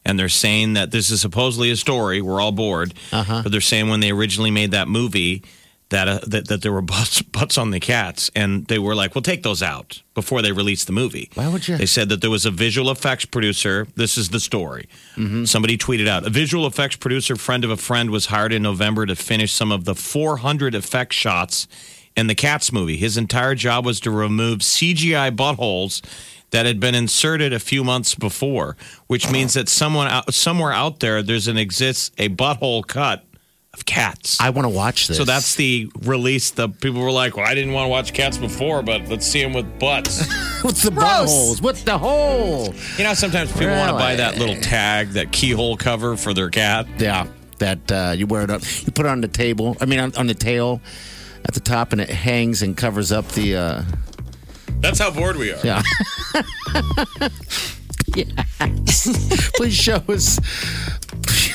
And they're saying that this is supposedly a story. We're all bored. Uh-huh. But they're saying when they originally made that movie that, uh, that that there were butts, butts on the cats, and they were like, "Well, take those out." Before they released the movie, Why would you? They said that there was a visual effects producer. This is the story. Mm-hmm. Somebody tweeted out a visual effects producer, friend of a friend, was hired in November to finish some of the 400 effect shots in the Cats movie. His entire job was to remove CGI buttholes that had been inserted a few months before, which means that someone out, somewhere out there there's an exists a butthole cut of cats. I want to watch this. So that's the release. The people were like, "Well, I didn't want to watch cats before, but let's see them with butts." What's the Gross. buttholes? What's the hole? You know, sometimes people want to buy that little tag, that keyhole cover for their cat. Yeah, that uh, you wear it up. You put it on the table. I mean, on, on the tail at the top, and it hangs and covers up the. Uh, That's how bored we are. yeah. Please show us.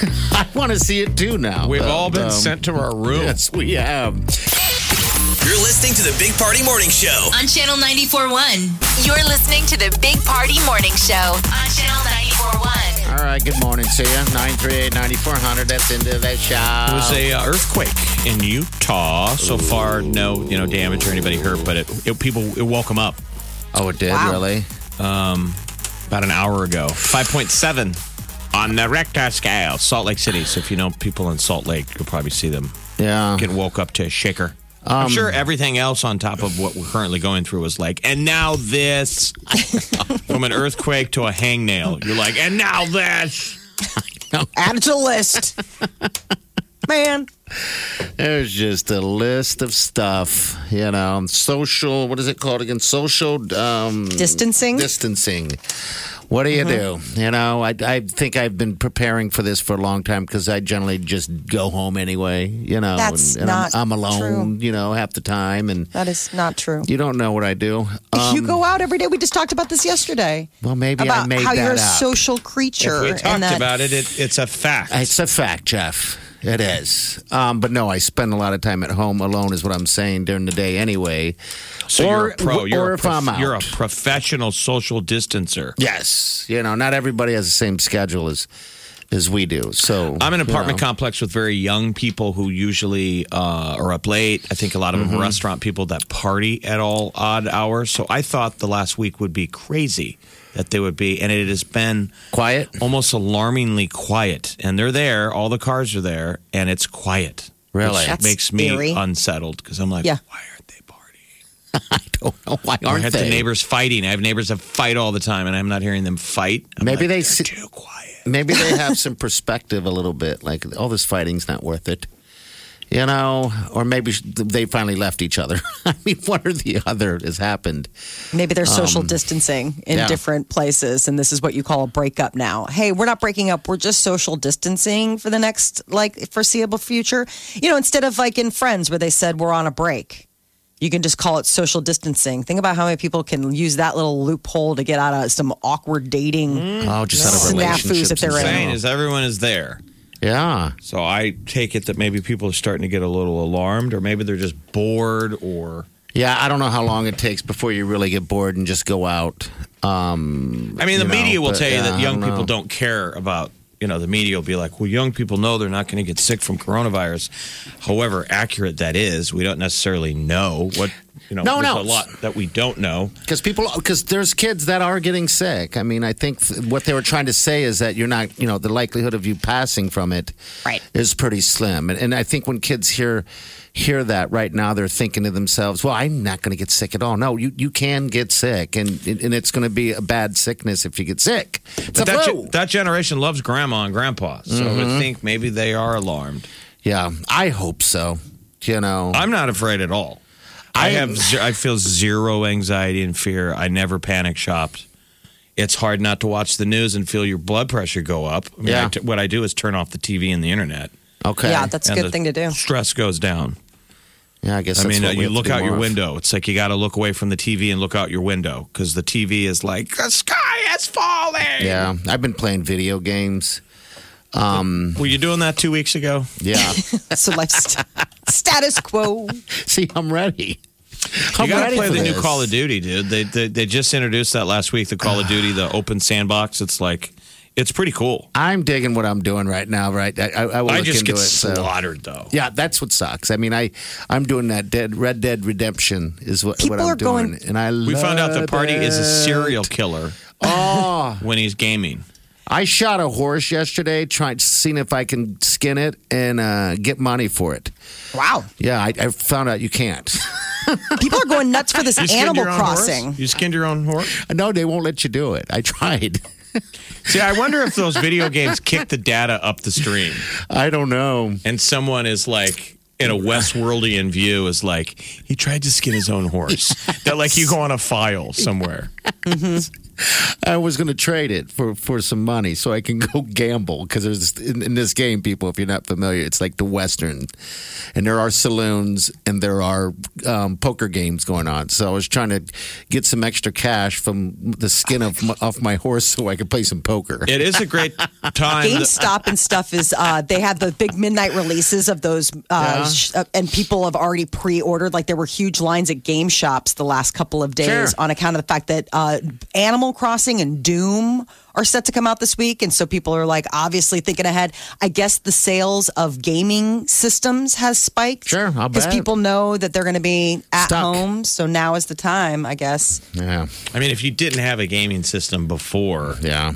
I want to see it too now. We've Uh, all been um, sent to our room. Yes, we have. You're listening to the Big Party Morning Show. On Channel 94.1. You're listening to the Big Party Morning Show on Channel 94.1. All right, good morning to you. 938 9400. That's into that show. It was a uh, earthquake in Utah. So far, no you know damage or anybody hurt, but it, it people it woke them up Oh, it did, Wow. really? about an hour ago. Five point seven on the Richter scale, Salt Lake City. So if you know people in Salt Lake, you'll probably see them Yeah. get woke up to a shaker. I'm sure everything else on top of what we're currently going through was like, and now this from an earthquake to a hangnail. You're like, and now this. Add it to the list. Man. There's just a list of stuff, you know, social, what is it called again? Social um, Distancing? Distancing. What do you do? You know, I, I think I've been preparing for this for a long time because I generally just go home anyway, you know. That's and, and not I'm, I'm alone, true. you know, half the time. And That is not true. you don't know what I do. Um, you go out every day. We just talked about this yesterday. well, maybe I about made how that you're a up. social creature. If we and talked that- about it, it, it's a fact. It's a fact, Jeff. It is. Um, but no, I spend a lot of time at home alone, is what I'm saying during the day anyway. So or, you're a pro. You're or a if prof- I'm out. You're a professional social distancer. Yes. You know, not everybody has the same schedule as as we do. So I'm in an you apartment know. complex with very young people who usually uh, are up late. I think a lot of them Mm-hmm. are restaurant people that party at all odd hours. So I thought the last week would be crazy that they would be, and it has been quiet. almost alarmingly quiet. And they're there, all the cars are there, and it's quiet. Really? Which That's makes me eerie. unsettled because I'm like, Yeah. why aren't they partying? I don't know why aren't have they? the neighbors fighting. I have neighbors that fight all the time, and I'm not hearing them fight. I'm Maybe like, they they're see- too quiet. Maybe they have some perspective a little bit, like all this fighting's not worth it. You know, or maybe they finally left each other. I mean, one or the other has happened. Maybe they're social distancing in Um, yeah. different places, and this is what you call a breakup now. Hey, we're not breaking up; we're just social distancing for the next like foreseeable future. You know, instead of like in Friends where they said we're on a break, you can just call it social distancing. Think about how many people can use that little loophole to get out of some awkward dating. Oh, just out of Snafus relationships. that they're and in. saying is everyone is there. Yeah. So I take it that maybe people are starting to get a little alarmed, or maybe they're just bored, or Yeah, I don't know how long it takes before you really get bored and just go out. Um, I mean, the know, media will but, tell you yeah, that young don't people know. don't care about. You know, the media will be like, "Well, young people know they're not going to get sick from coronavirus." However accurate that is, we don't necessarily know what. You know, No, there's no. a lot that we don't know. Because people, because there's kids that are getting sick. I mean, I think th- what they were trying to say is that you're not, you know, the likelihood of you passing from it Right. is pretty slim. And, and I think when kids hear hear that right now, they're thinking to themselves, "Well, I'm not going to get sick at all." No, you you can get sick, and and it's going to be a bad sickness if you get sick. It's But a that, flu. ge- that generation loves grandma and grandpa, so Mm-hmm. I think maybe they are alarmed. yeah, I hope so. You know, I'm not afraid at all. I, I- have I feel zero anxiety and fear. I never panic shopped. It's hard not to watch the news and feel your blood pressure go up. I mean, Yeah. I t- what I do is turn off the TV and the internet. okay. Yeah, that's a and good the thing to do. Stress goes down. Yeah, I guess. I that's mean, uh, what we you have to look do out your more of. window. It's like you got to look away from the TV and look out your window because the TV is like the sky is falling. Yeah, I've been playing video games. Um, Were you doing that two weeks ago? yeah. So like st- status quo. See, I'm ready. I'm you got to ready play for the new. Call of Duty, dude. They, they they just introduced that last week. The Call of Duty, the open sandbox. It's like it's pretty cool. I'm digging what I'm doing right now. Right, I, I, I will I look just into get it. so- slaughtered though. Yeah, that's what sucks. I mean, I I'm doing that dead Red Dead Redemption is what, People what I'm are doing, going- and I We found out the party is a serial killer Oh, when he's gaming. I shot a horse yesterday, trying seeing if I can skin it and uh, get money for it. Wow. Yeah, I, I found out you can't. People are going nuts for this You skinned Animal your own horse? Crossing. You skinned your own horse. no, they won't let you do it. I tried. See, I wonder if those video games kick the data up the stream, I don't know. and someone is like. In a Westworldian view, is like he tried to skin his own horse. That like you go on a file somewhere. I was going to trade it for, for some money so I can go gamble because there's in, in this game, people. If you're not familiar, it's like the Western, and there are saloons and there are um, poker games going on. So I was trying to get some extra cash from the skin of my, off my horse so I could play some poker. It is a great time. GameStop and stuff is uh, they have the big midnight releases of those, uh, Yeah. sh- uh, and people have already pre-ordered. Like there were huge lines at game shops the last couple of days Sure. on account of the fact that uh, Animal Crossing and Doom are set to come out this week, and so people are like obviously thinking ahead. I guess the sales of gaming systems has spiked. Sure, I'll because people know that they're going to be at Stuck. home, so now is the time. I guess. Yeah, I mean, if you didn't have a gaming system before, yeah.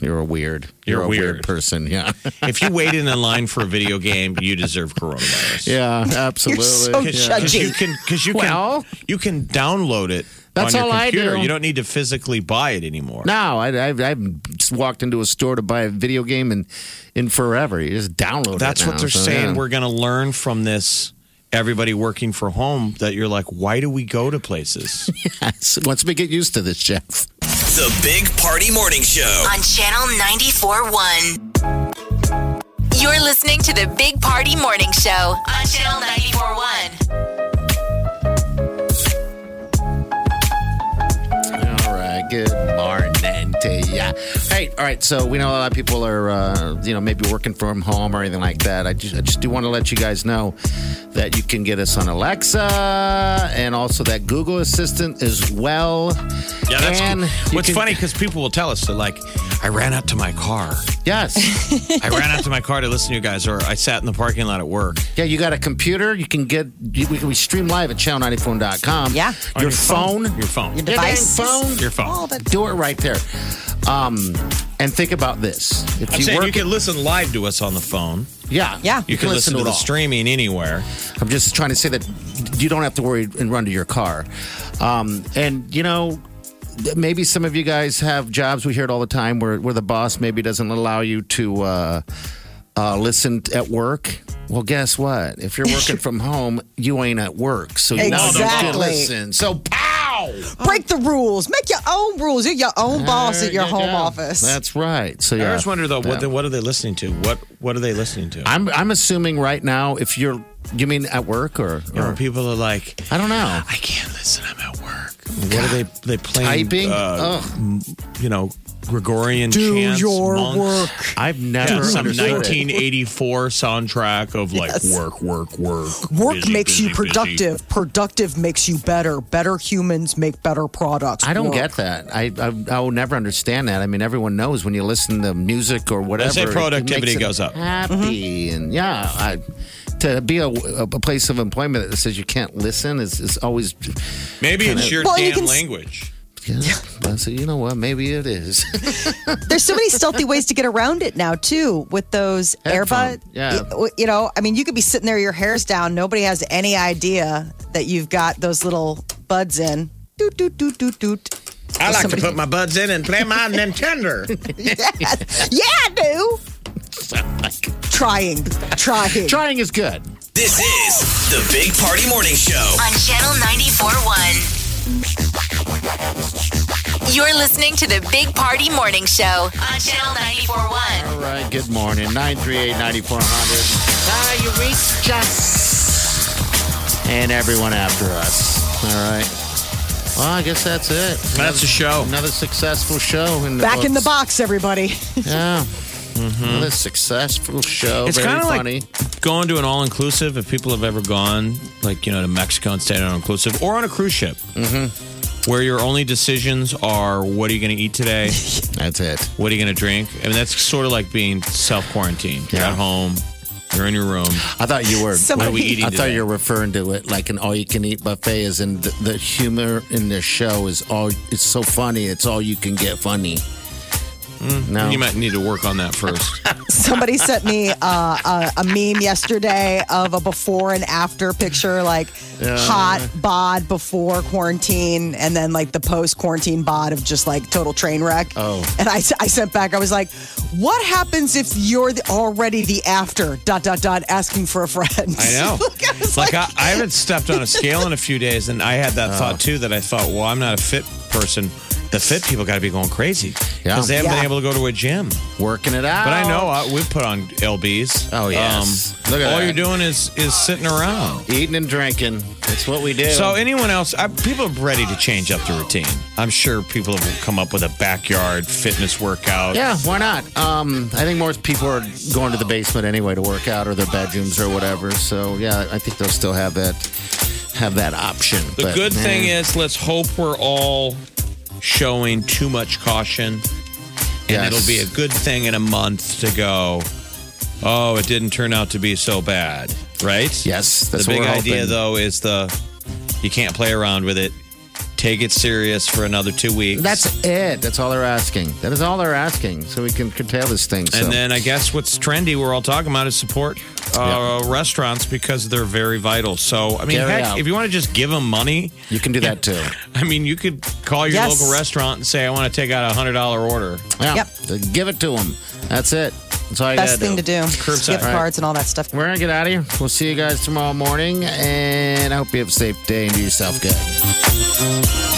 You're a weird. You're a weird. weird. person. Yeah, if you waited in line for a video game, you deserve coronavirus. yeah. Absolutely. so Yeah. judgy. Because you can, because you Well- can, you can download it That's on your all I computer. do. You don't need to physically buy it anymore. No, I, I've, I've just walked into a store to buy a video game and in forever. You just download it. That's what they're so, saying. yeah. We're going to learn from this. Everybody working for home, that you're like, why do we go to places? Yes. Once we get used to this, Jeff. The Big Party Morning Show. on Channel 94.1. You're listening to the Big Party Morning Show on Channel 94.1. Good morning to ya. Hey, all right. So we know a lot of people are, uh, you know, maybe working from home or anything like that. I just, I just do want to let you guys know that you can get us on Alexa and also that Google Assistant as well. Yeah, that's and cool. What's can- funny because people will tell us they're like, I ran out to my car. Yes. I ran out to my car to listen to you guys, or I sat in the parking lot at work. Yeah, you got a computer. You can get. You, we, we stream live at channel94.com. Yeah. On Your, phone. your phone, Your Your device. phone. your phone. All that Do it right there. Um, and think about this. If I'm you saying work, you can listen live to us on the phone. yeah, Yeah. You, can, listen, to, the all. streaming anywhere. I'm just trying to say that you don't have to worry and run to your car. Um, and you know, maybe some of you guys have jobs. We hear it all the time where where the boss maybe doesn't allow you to uh, uh, listen at work. Well, guess what? If you're working from home, you ain't at work, so you now don't get to Exactly. listen. So, pow! Break the rules. Make your own rules. You're your own boss at your you home go. office. That's right. So I yeah. always wonder though, what, Yeah. what are they listening to? What what are they listening to? I'm I'm assuming right now if you're you mean at work or, You know, or people are like, I don't know. I can't listen. I'm at work. What are they? They playing Typing? Uh, Ugh. m- you know, Gregorian Do chants, your monks. work. I've never Yeah, some understood it. 1984 soundtrack of like Yes. work, work, work. Work busy, makes you busy, busy. productive. Productive makes you better. Better humans make better products. I don't Work. get that. I, I I will never understand that. I mean, everyone knows when you listen to music or whatever, say it- it productivity makes it goes up. Happy mm-hmm. and yeah, I, to be a, a place of employment that says you can't listen is, is always. Maybe it's your Well, you damn can s- language. Yeah, but so you know what? Maybe it is. There's so many stealthy ways to get around it now too, with those Headphone, earbud. yeah. y- You know, I mean, you could be sitting there, your hair's down. Nobody has any idea that you've got those little buds in. Doot doot doot doot doot. I like Somebody- to put my buds in and play my Nintendo. Yes. Yeah, I do. Trying, trying. Trying is good. This is the Big Party Morning Show. on Channel 94.1. You're listening to the Big Party Morning Show on Channel 94.1. All right. Good morning. Nine three eight ninety four hundred. Ah, you reached us. and everyone after us. All right. Well, I guess that's it. That's the show. Another successful show. In the Back in the box, everybody. Yeah. Mm-hmm. Another successful show. It's Very kind of funny. like going to an all inclusive. If people have ever gone, like you know, to Mexico and stayed on an inclusive, or on a cruise ship, mm-hmm. where your only decisions are what are you going to eat today, that's it. what are you going to drink. I mean, that's sort of like being self quarantined. You're Yeah. at home, you're in your room. I thought you were. What are we eating I thought you were referring to it like an all-you-can-eat buffet. Is in the, the humor in the show is all. It's so funny. It's all you can get funny. No, You might need to work on that first. Somebody sent me uh, a, a meme yesterday of a before and after picture, like hot bod before quarantine, and then like the post quarantine bod of just like total train wreck. Oh. And I, I sent back, I was like, what happens if you're the, already the after, dot, dot, dot, asking for a friend? I know. I was like I, I haven't stepped on a scale in a few days, and I had that thought too. That I thought, well, I'm not a fit person. The fit people got to be going crazy Yeah. because they haven't Yeah. been able to go to a gym. working it out. But I know uh, we've put on lbs. Oh, yes. Um, Look at all that. you're doing is is sitting around. eating and drinking. That's what we do. So anyone else? I, people are ready to change up the routine. I'm sure people have come up with a backyard fitness workout. Yeah, why not? Um, I think more people are going to the basement anyway to work out or their bedrooms or whatever. So yeah, I think they'll still have that have that option. The But, good thing is, let's hope we're all showing too much caution, and Yes. it'll be a good thing in a month to go. Oh, it didn't turn out to be so bad, right? Yes, that's the what big idea though is the you can't play around with it. Take it serious for another two weeks. That's it. That's all they're asking. That is all they're asking, so we can curtail this thing. So. And then I guess what's trendy, we're all talking about, is support uh, restaurants because they're very vital. So, I mean, heck, if you want to just give them money, you can do that too. I mean, you could call your Yes. local restaurant and say, I want to take out a $100 order. Yeah, Yep. give it to them. That's it. That's all you Best thing to do. Curbside. Gift Right. cards and all that stuff. We're gonna get out of here. We'll see you guys tomorrow morning, and I hope you have a safe day and do yourself good.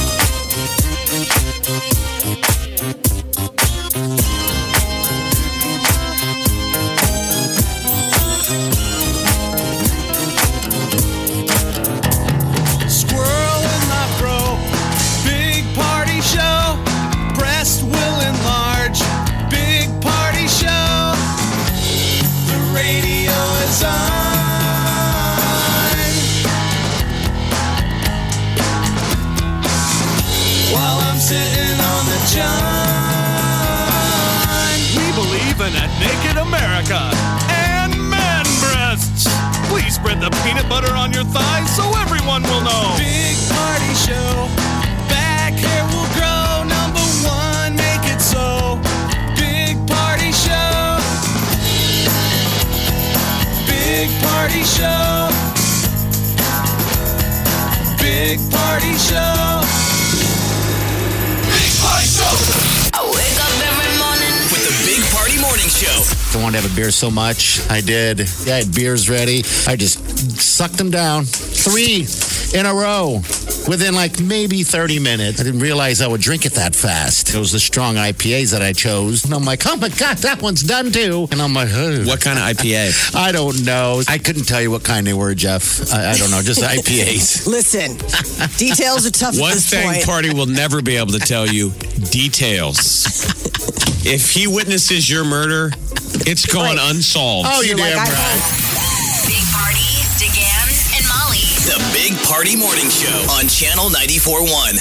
Much. I did. I had beers ready. I just sucked them down. Three in a row within like maybe 30 minutes. I didn't realize I would drink it that fast. It was the strong IPAs that I chose. And I'm like, oh my God, that one's done too. And I'm like, oh. What kind of IPA? I don't know. I couldn't tell you what kind they were, Jeff. I, I don't know. Just IPAs. Listen, details are tough One at this thing point. Party will never be able to tell you details. if he witnesses your murder, it's going Right. unsolved. Oh, you're You're like, damn I- right. Big Party, DeGan, and Molly. The Big Party Morning Show on Channel 94.1.